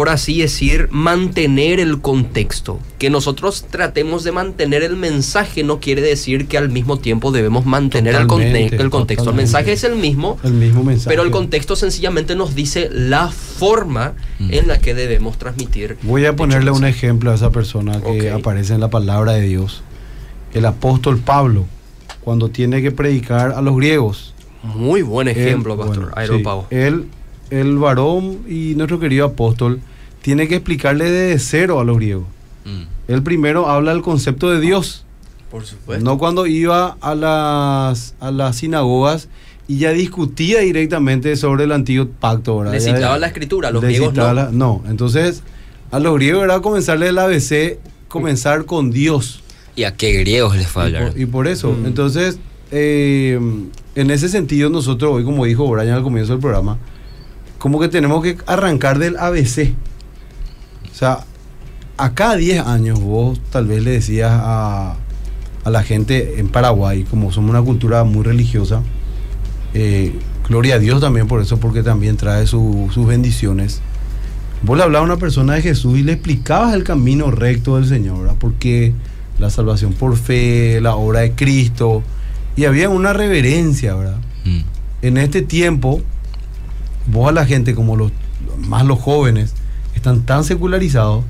por así decir, mantener el contexto. Que nosotros tratemos de mantener el mensaje no quiere decir que al mismo tiempo debemos mantener el, conte- Totalmente, el contexto. El mensaje es el mismo, El mismo mensaje. pero el contexto sencillamente nos dice la forma Mm. en la que debemos transmitir. Voy a ponerle un mensaje. ejemplo a esa persona que aparece en la palabra de Dios. El apóstol Pablo, cuando tiene que predicar a los griegos. Muy buen ejemplo, Él, Pastor bueno, Aeropavo. sí, él, el varón y nuestro querido apóstol, tiene que explicarle de cero a los griegos. Mm. Él primero habla del concepto de Dios. Por supuesto. No cuando iba a las, a las sinagogas y ya discutía directamente sobre el antiguo pacto. ¿verdad? Le citaba la escritura, a los griegos no. la- no, entonces a los griegos era comenzarle el ABC, comenzar con Dios. ¿Y a qué griegos les fue a Y y por eso, Mm. entonces, eh, en ese sentido nosotros hoy, como dijo Brian al comienzo del programa, como que tenemos que arrancar del ABC. O sea, a cada 10 años vos tal vez le decías a, a la gente en Paraguay, como somos una cultura muy religiosa, eh, gloria a Dios también por eso, porque también trae su- sus bendiciones. Vos le hablabas a una persona de Jesús y le explicabas el camino recto del Señor, ¿verdad? Porque la salvación por fe, la obra de Cristo, y había una reverencia, ¿verdad? Mm. En este tiempo, vos a la gente, como los más los jóvenes, están tan secularizados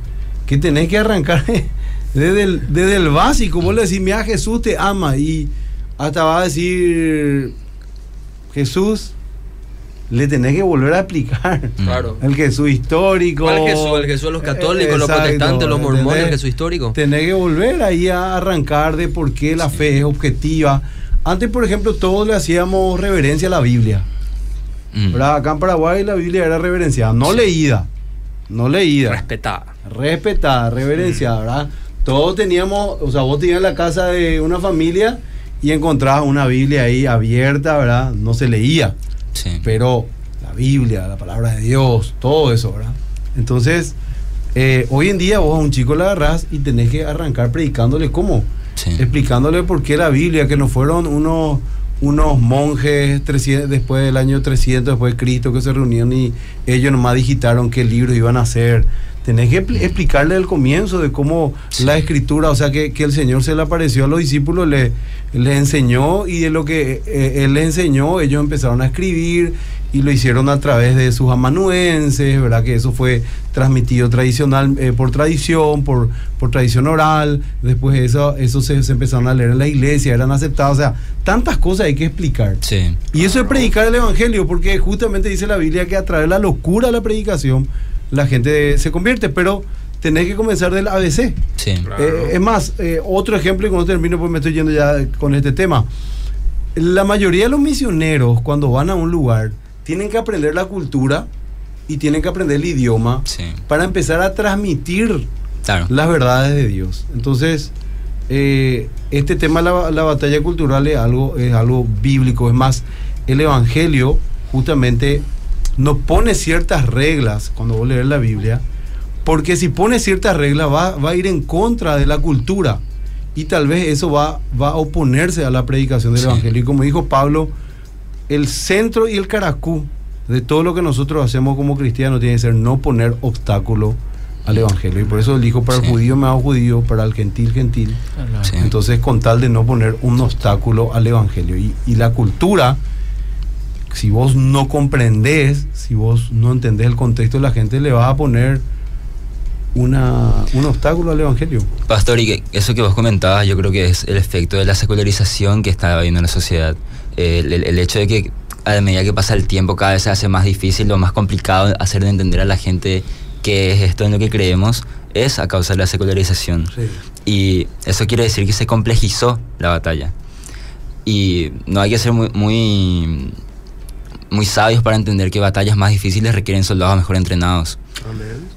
que tenés que arrancar desde el, desde el básico. Vos le decís, mira, Jesús te ama, y hasta va a decir, Jesús, le tenés que volver a explicar. Mm. Claro. El Jesús histórico. ¿Cuál Jesús? El Jesús de los católicos, los protestantes, los mormones, el. Jesús histórico. Tenés que volver ahí a arrancar de por qué la fe es objetiva. Antes, por ejemplo, todos le hacíamos reverencia a la Biblia. Mm. Acá en Paraguay la Biblia era reverenciada, no leída. No leída. Respetada. respetada, reverenciada, ¿verdad? Todos teníamos, o sea, vos tenías la casa de una familia y encontrabas una Biblia ahí abierta, ¿verdad? No se leía Sí. pero la Biblia, la palabra de Dios, todo eso, ¿verdad? Entonces, eh, hoy en día vos a un chico le agarrás y tenés que arrancar predicándole cómo, Sí. explicándole por qué la Biblia, que no fueron unos, unos monjes 300 después del año 300 después de Cristo que se reunieron y ellos nomás digitaron qué libros iban a hacer. Tenés que expli- explicarle el comienzo de cómo Sí. la escritura, o sea, que, que el Señor se le apareció a los discípulos, le, les enseñó y de lo que eh, Él les enseñó, ellos empezaron a escribir y lo hicieron a través de sus amanuenses, ¿verdad? Que eso fue transmitido tradicional, eh, por tradición, por, por tradición oral, después eso, eso se, se empezaron a leer en la iglesia, eran aceptados, o sea, tantas cosas hay que explicar. Sí. Y eso es predicar el Evangelio, porque justamente dice la Biblia que a través de la locura de la predicación la gente se convierte, pero tenés que comenzar del ABC. Sí. Claro. Eh, es más, eh, otro ejemplo, y cuando termino, pues me estoy yendo ya con este tema. La mayoría de los misioneros, cuando van a un lugar, tienen que aprender la cultura y tienen que aprender el idioma Sí. para empezar a transmitir Claro. las verdades de Dios. Entonces, eh, este tema de la, la batalla cultural es algo, es algo bíblico. Es más, el Evangelio justamente nos pone ciertas reglas cuando vos lees la Biblia, porque si pone ciertas reglas va, va a ir en contra de la cultura y tal vez eso va, va a oponerse a la predicación del Sí. Evangelio. Y como dijo Pablo, el centro y el caracú de todo lo que nosotros hacemos como cristianos tiene que ser no poner obstáculo al evangelio. Y por eso dijo, para el judío me hago judío, para el gentil gentil. Sí. Entonces, con tal de no poner un obstáculo al evangelio. Y, y la cultura, si vos no comprendés, si vos no entendés el contexto de la gente, le vas a poner una, un obstáculo al evangelio. Pastor, y que eso que vos comentabas, yo creo que es el efecto de la secularización que está habiendo en la sociedad. El, el- el hecho de que a medida que pasa el tiempo cada vez se hace más difícil o más complicado hacer de entender a la gente qué es esto en lo que creemos, es a causa de la secularización. Y eso quiere decir que se complejizó la batalla. Y no hay que ser muy, muy, muy sabios para entender que batallas más difíciles requieren soldados mejor entrenados.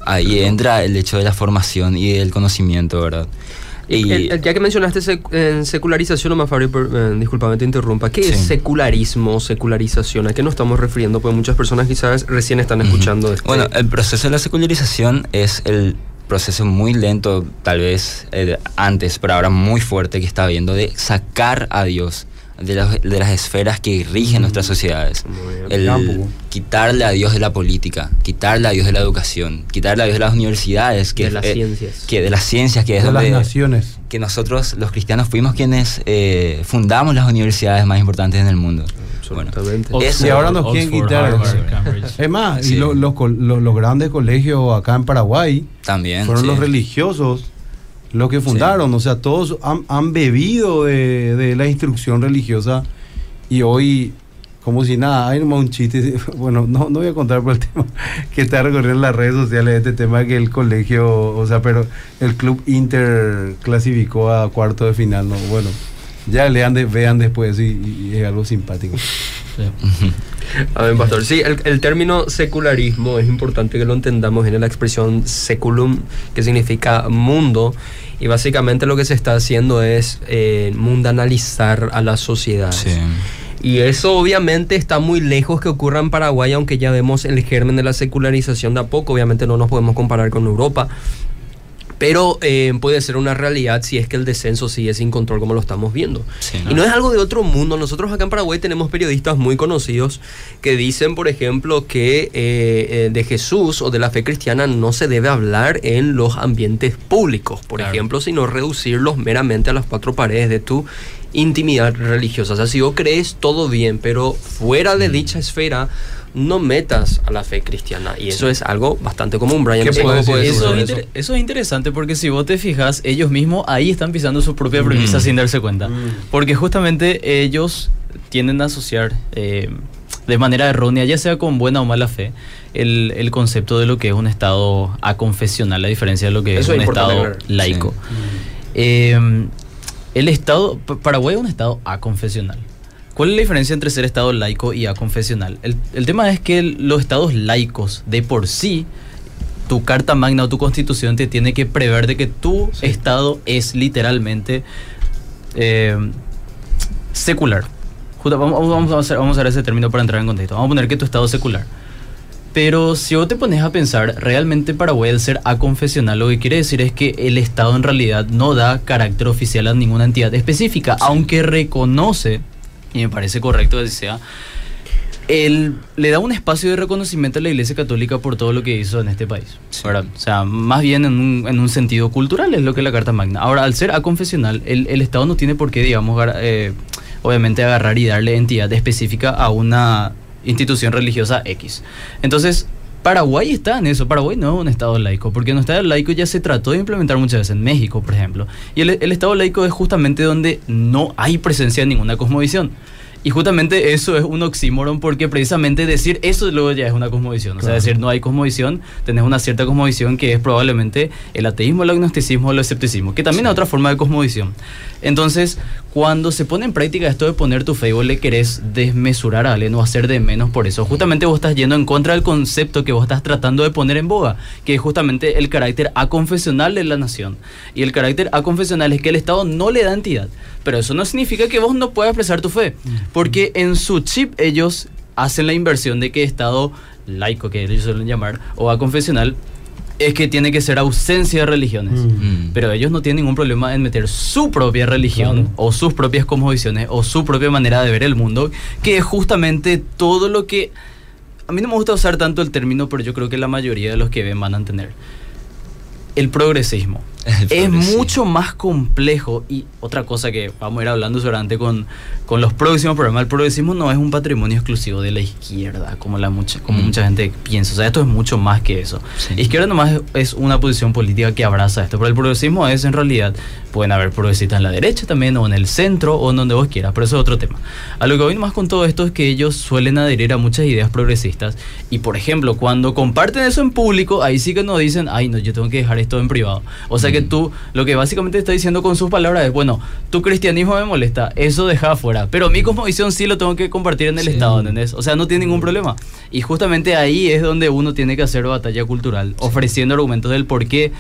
Ahí entra el hecho de la formación y del conocimiento, ¿verdad? Y El- el- ya que mencionaste sec- en secularización, Fabio, per- eh, disculpame te interrumpa. ¿Qué es secularismo, secularización? ¿A qué nos estamos refiriendo? Porque muchas personas quizás recién están escuchando este- Bueno, el proceso de la secularización es el proceso muy lento, tal vez eh, antes, pero ahora muy fuerte que está habiendo de sacar a Dios de las, de las esferas que rigen nuestras sociedades. El Campo. quitarle a Dios de la política, quitarle a Dios de la educación, quitarle a Dios de las universidades, que De las eh, ciencias. que de las ciencias, que es de las naciones. que nosotros los cristianos fuimos quienes eh, fundamos las universidades más importantes en el mundo. Bueno. Eso- Y ahora nos quieren quitar. Harvard. Es más, Sí. y lo- los, col- lo- los grandes colegios acá en Paraguay también fueron sí. los religiosos los que fundaron. O sea, todos han, han bebido de, de la instrucción religiosa y hoy, como si nada, hay un chiste. Bueno, no, no voy a contar por el tema que está recorriendo en las redes sociales este tema que el colegio, o sea, pero el club Inter clasificó a cuarto de final. ¿no? Bueno, ya lean, de- vean después y, y- es algo simpático. Sí. A ver, pastor, sí, el, el término secularismo es importante que lo entendamos. Viene la expresión seculum, que significa mundo, y básicamente lo que se está haciendo es eh, mundanalizar a la sociedad. Sí. Y eso obviamente está muy lejos que ocurra en Paraguay, aunque ya vemos el germen de la secularización de a poco. Obviamente no nos podemos comparar con Europa. Pero eh, puede ser una realidad si es que el descenso sigue sin control como lo estamos viendo. Sí, Y no es algo de otro mundo. Nosotros acá en Paraguay tenemos periodistas muy conocidos que dicen, por ejemplo, que eh, eh, de Jesús o de la fe cristiana no se debe hablar en los ambientes públicos, por Claro. ejemplo, sino reducirlos meramente a las cuatro paredes de tu intimidad religiosa. O sea, si vos crees todo bien, pero fuera de dicha esfera no metas a la fe cristiana. Y eso es algo bastante común, Brian. ¿Qué no sé puedes cómo decir puedes Eso, es inter- eso es interesante porque si vos te fijas, ellos mismos ahí están pisando su propia premisa Mm. sin darse cuenta. Mm. Porque justamente ellos tienden a asociar eh, de manera errónea, ya sea con buena o mala fe, el, el concepto de lo que es un estado aconfesional, a diferencia de lo que Eso es un estado laico. Eh, el estado, Pa- Paraguay es un estado aconfesional. ¿Cuál es la diferencia entre ser estado laico y aconfesional? El, el tema es que los estados laicos de por sí, tu carta magna o tu constitución te tiene que prever de que tu Sí. estado es literalmente eh, secular. Vamos- vamos a hacer, vamos a usar ese término para entrar en contexto. Vamos a poner que tu estado es secular. Pero si vos te pones a pensar, realmente Paraguay al ser aconfesional lo que quiere decir es que el Estado en realidad no da carácter oficial a ninguna entidad específica, aunque reconoce, y me parece correcto que sea, él le da un espacio de reconocimiento a la Iglesia Católica por todo lo que hizo en este país. Sí. ¿verdad? O sea, más bien en un, en un sentido cultural es lo que es la Carta Magna. Ahora, al ser aconfesional, el, el Estado no tiene por qué, digamos, eh, obviamente agarrar y darle entidad específica a una institución religiosa X. Entonces, Paraguay está en eso. Paraguay no es un Estado laico, porque un Estado laico ya se trató de implementar muchas veces en México, por ejemplo. Y el, el Estado laico es justamente donde no hay presencia de ninguna cosmovisión. Y justamente eso es un oxímoron porque precisamente decir eso luego ya es una cosmovisión. O sea, decir no hay cosmovisión, tenés una cierta cosmovisión que es probablemente el ateísmo, el agnosticismo o el escepticismo, que también es otra forma de cosmovisión. Entonces, cuando se pone en práctica esto de poner tu fe y vos le querés desmesurar a alguien o hacer de menos por eso, justamente vos estás yendo en contra del concepto que vos estás tratando de poner en boga, que es justamente el carácter aconfesional de la nación. Y el carácter aconfesional es que el Estado no le da entidad. Pero eso no significa que vos no puedas expresar tu fe. Porque en su chip ellos hacen la inversión de que Estado laico, que ellos suelen llamar, o aconfesional, es que tiene que ser ausencia de religiones. Mm. Pero ellos no tienen ningún problema en meter su propia religión Claro. o sus propias cosmovisiones o su propia manera de ver el mundo, que es justamente todo lo que... A mí no me gusta usar tanto el término, pero yo creo que la mayoría de los que ven van a entender. el progresismo. Es mucho más complejo y otra cosa que vamos a ir hablando seguramente con, con los próximos programas, el progresismo no es un patrimonio exclusivo de la izquierda, como, la mucha, como Mm. mucha gente piensa. O sea, esto es mucho más que eso. Sí. Izquierda nomás es- una posición política que abraza esto, pero el progresismo es en realidad, pueden haber progresistas en la derecha también, o en el centro, o en donde vos quieras, pero eso es otro tema. A lo que voy más con todo esto es que ellos suelen adherir a muchas ideas progresistas y, por ejemplo, cuando comparten eso en público, ahí sí que nos dicen, ay, no, yo tengo que dejar esto en privado. O sea que tú, lo que básicamente está diciendo con sus palabras es, bueno, tu cristianismo me molesta, eso deja afuera, pero mi cosmovisión sí lo tengo que compartir en el Sí. Estado, ¿entendés? O sea, no tiene ningún problema. Y justamente ahí es donde uno tiene que hacer batalla cultural, ofreciendo argumentos del por qué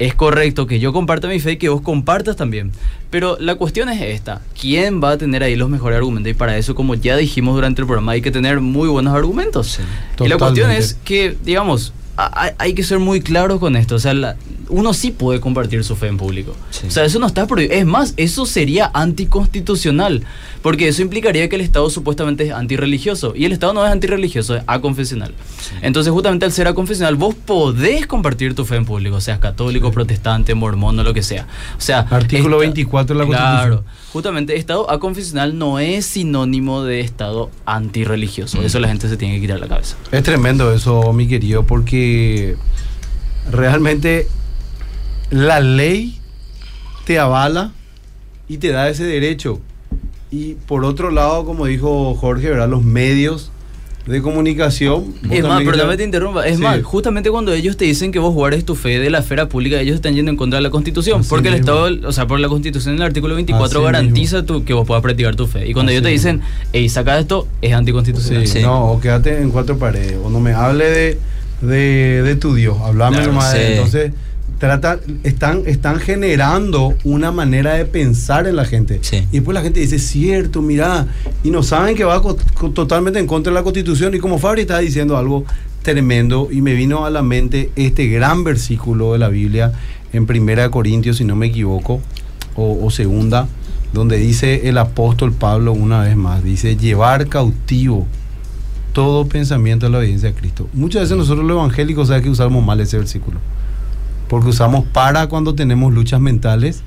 es correcto que yo comparta mi fe y que vos compartas también. Pero la cuestión es esta, ¿quién va a tener ahí los mejores argumentos? Y para eso, como ya dijimos durante el programa, hay que tener muy buenos argumentos. Sí. Y la cuestión es que, digamos, hay, hay que ser muy claros con esto. O sea, la- uno sí puede compartir su fe en público. Sí. O sea, eso no está prohibido. Es más, eso sería anticonstitucional. Porque eso implicaría que el Estado supuestamente es antirreligioso. Y el Estado no es antirreligioso, es aconfesional. Sí. Entonces, justamente al ser aconfesional, vos podés compartir tu fe en público, seas católico, protestante, mormón o lo que sea. O sea, Artículo esta- 24 de la Claro. Justamente, Estado aconfesional no es sinónimo de Estado antirreligioso. Eso la gente se tiene que quitar la cabeza. Es tremendo eso, mi querido, porque realmente la ley te avala y te da ese derecho. Y por otro lado, como dijo Jorge, ¿verdad? los medios de comunicación. Es más, también que- te interrumpa. Es Sí. más, justamente cuando ellos te dicen que vos guardes tu fe de la esfera pública, ellos están yendo en contra de la Constitución. Así porque el mismo. Estado, o sea, por la Constitución, el artículo 24 Así garantiza tu- que vos puedas practicar tu fe. Y cuando Así ellos te dicen, hey, saca esto, es anticonstitucional. Sí, Sí. No, o quédate en cuatro paredes. O no me hable de, de, de tu Dios. Hablame Claro, nomás. de-. Entonces, trata, están, están generando una manera de pensar en la gente. Sí. Y después la gente dice, cierto, mira. Y no saben que va totalmente en contra de la constitución. Y como Fabri está diciendo algo tremendo, y me vino a la mente este gran versículo de la Biblia en Primera de Corintios, si no me equivoco, o, o segunda, donde dice el apóstol Pablo una vez más, dice llevar cautivo todo pensamiento a la obediencia a Cristo. Muchas veces nosotros los evangélicos sabemos que usamos mal ese versículo. Porque usamos para cuando tenemos luchas mentales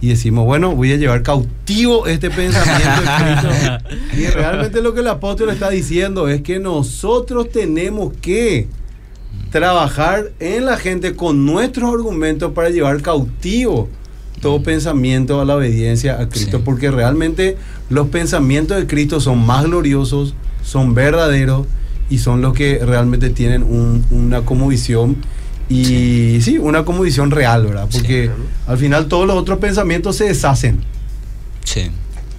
y decimos, bueno, voy a llevar cautivo este pensamiento de Cristo. Y realmente lo que el apóstol está diciendo es que nosotros tenemos que trabajar en la gente con nuestros argumentos para llevar cautivo todo pensamiento a la obediencia a Cristo, Sí. porque realmente los pensamientos de Cristo son más gloriosos, son verdaderos y son los que realmente tienen un- una como visión y sí. una como visión real, ¿verdad? Sí. Porque al final todos los otros pensamientos se deshacen, Sí.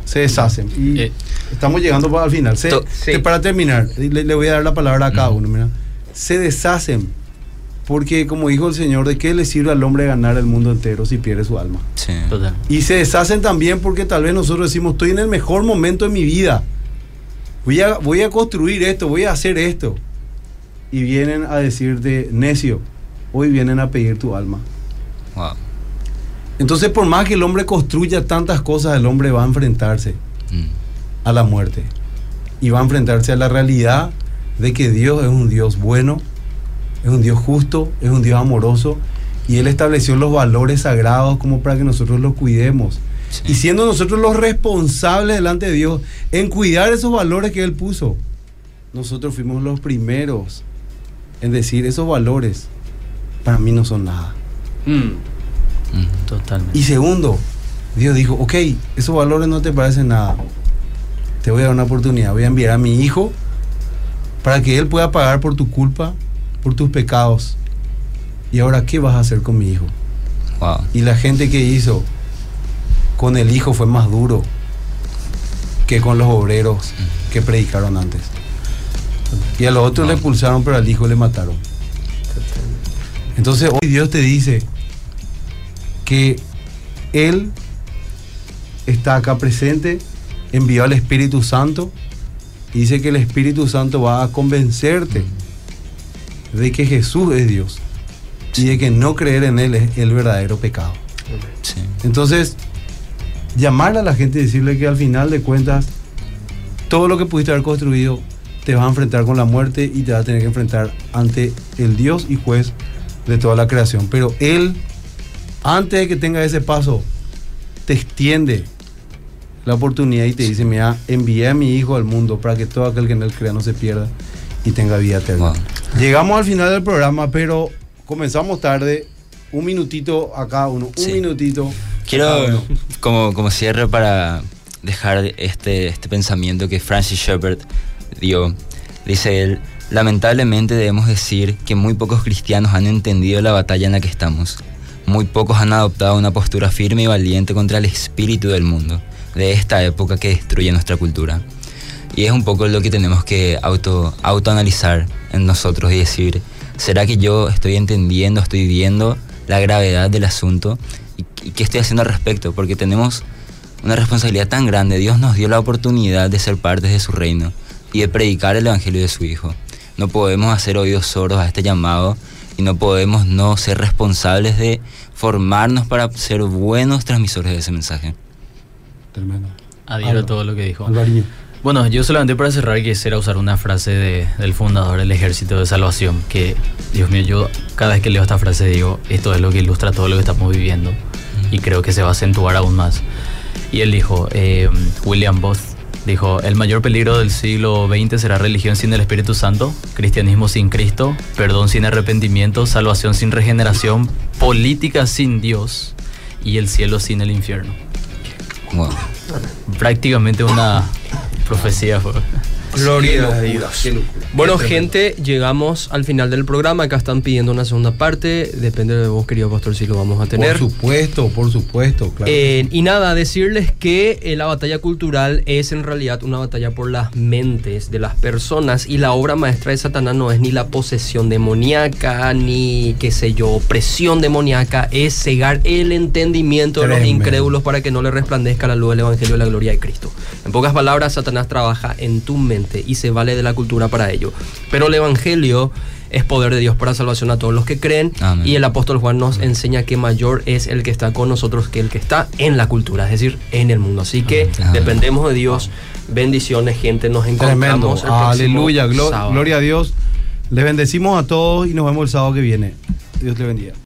se deshacen. Y Eh. estamos llegando al final. Se- sí. para terminar, le, le voy a dar la palabra a cada uno, mira. Se deshacen. Porque como dijo el Señor, ¿de qué le sirve al hombre ganar el mundo entero si pierde su alma? Sí. Total. Y se deshacen también porque tal vez nosotros decimos, estoy en el mejor momento de mi vida. Voy a, voy a construir esto, voy a hacer esto. Y vienen a decirte, necio, hoy vienen a pedir tu alma. Wow. Entonces, por más que el hombre construya tantas cosas, el hombre va a enfrentarse Mm. a la muerte. Y va a enfrentarse a la realidad de que Dios es un Dios bueno, es un Dios justo, es un Dios amoroso. Y Él estableció los valores sagrados como para que nosotros los cuidemos. Sí. Y siendo nosotros los responsables delante de Dios en cuidar esos valores que Él puso, nosotros fuimos los primeros en decir esos valores para mí no son nada. Mm. Totalmente. Y segundo, Dios dijo, ok, esos valores no te parecen nada. Te voy a dar una oportunidad. Voy a enviar a mi hijo para que él pueda pagar por tu culpa, por tus pecados. Y ahora, ¿qué vas a hacer con mi hijo? Wow. Y la gente que hizo con el hijo fue más duro que con los obreros que predicaron antes. Y a los otros le expulsaron, pero al hijo le mataron. Entonces hoy Dios te dice que Él está acá presente, envió al Espíritu Santo, y dice que el Espíritu Santo va a convencerte de que Jesús es Dios y de que no creer en Él es el verdadero pecado. Sí. Entonces, llamar a la gente y decirle que al final de cuentas, todo lo que pudiste haber construido te va a enfrentar con la muerte y te va a tener que enfrentar ante el Dios y juez de toda la creación. Pero Él, antes de que tenga ese paso, te extiende la oportunidad y te dice, mira, envié a mi hijo al mundo para que todo aquel que en él crea no se pierda y tenga vida eterna. Wow. Llegamos al final del programa, pero comenzamos tarde. Un minutito a cada uno, un Sí. minutito. a cada Quiero, uno. como, como cierre para dejar este, este pensamiento que Francis Shepard dio, dice él, lamentablemente debemos decir que muy pocos cristianos han entendido la batalla en la que estamos. Muy pocos han adoptado una postura firme y valiente contra el espíritu del mundo, de esta época que destruye nuestra cultura. Y es un poco lo que tenemos que auto, autoanalizar en nosotros y decir, ¿será que yo estoy entendiendo, estoy viendo la gravedad del asunto? ¿Y, y qué estoy haciendo al respecto? Porque tenemos una responsabilidad tan grande. Dios nos dio la oportunidad de ser parte de su reino y de predicar el Evangelio de su Hijo. No podemos hacer oídos sordos a este llamado y no podemos no ser responsables de formarnos para ser buenos transmisores de ese mensaje. Tremendo. Adhiero todo lo que dijo. Alvariño. Bueno, yo solamente para cerrar quisiera usar una frase de- del fundador del Ejército de Salvación, que, Dios mío, yo cada vez que leo esta frase digo, esto es lo que ilustra todo lo que estamos viviendo y creo que se va a acentuar aún más. Y él dijo, eh, William Booth, dijo, el mayor peligro del siglo XX será religión sin el Espíritu Santo, cristianismo sin Cristo, perdón sin arrepentimiento, salvación sin regeneración, política sin Dios y el cielo sin el infierno. Wow. Prácticamente una profecía fue. Gloria a Dios. Bueno, gente, llegamos al final del programa. Acá están pidiendo una segunda parte. Depende de vos, querido pastor, si lo vamos a tener. Por supuesto, por supuesto, claro. Eh, y nada, decirles que eh, la batalla cultural es en realidad una batalla por las mentes de las personas y la obra maestra de Satanás no es ni la posesión demoníaca, ni qué sé yo, opresión demoníaca, es cegar el entendimiento de los incrédulos para que no le resplandezca la luz del Evangelio de la gloria de Cristo. En pocas palabras, Satanás trabaja en tu mente y se vale de la cultura para ello. Pero el Evangelio es poder de Dios para salvación a todos los que creen Amén. y el apóstol Juan nos enseña que mayor es el que está con nosotros que el que está en la cultura, es decir, en el mundo. Así que Amén. dependemos de Dios. Bendiciones, gente. Nos encontramos el Aleluya. Glo- sábado. gloria a Dios. Les bendecimos a todos y nos vemos el sábado que viene. Dios te bendiga.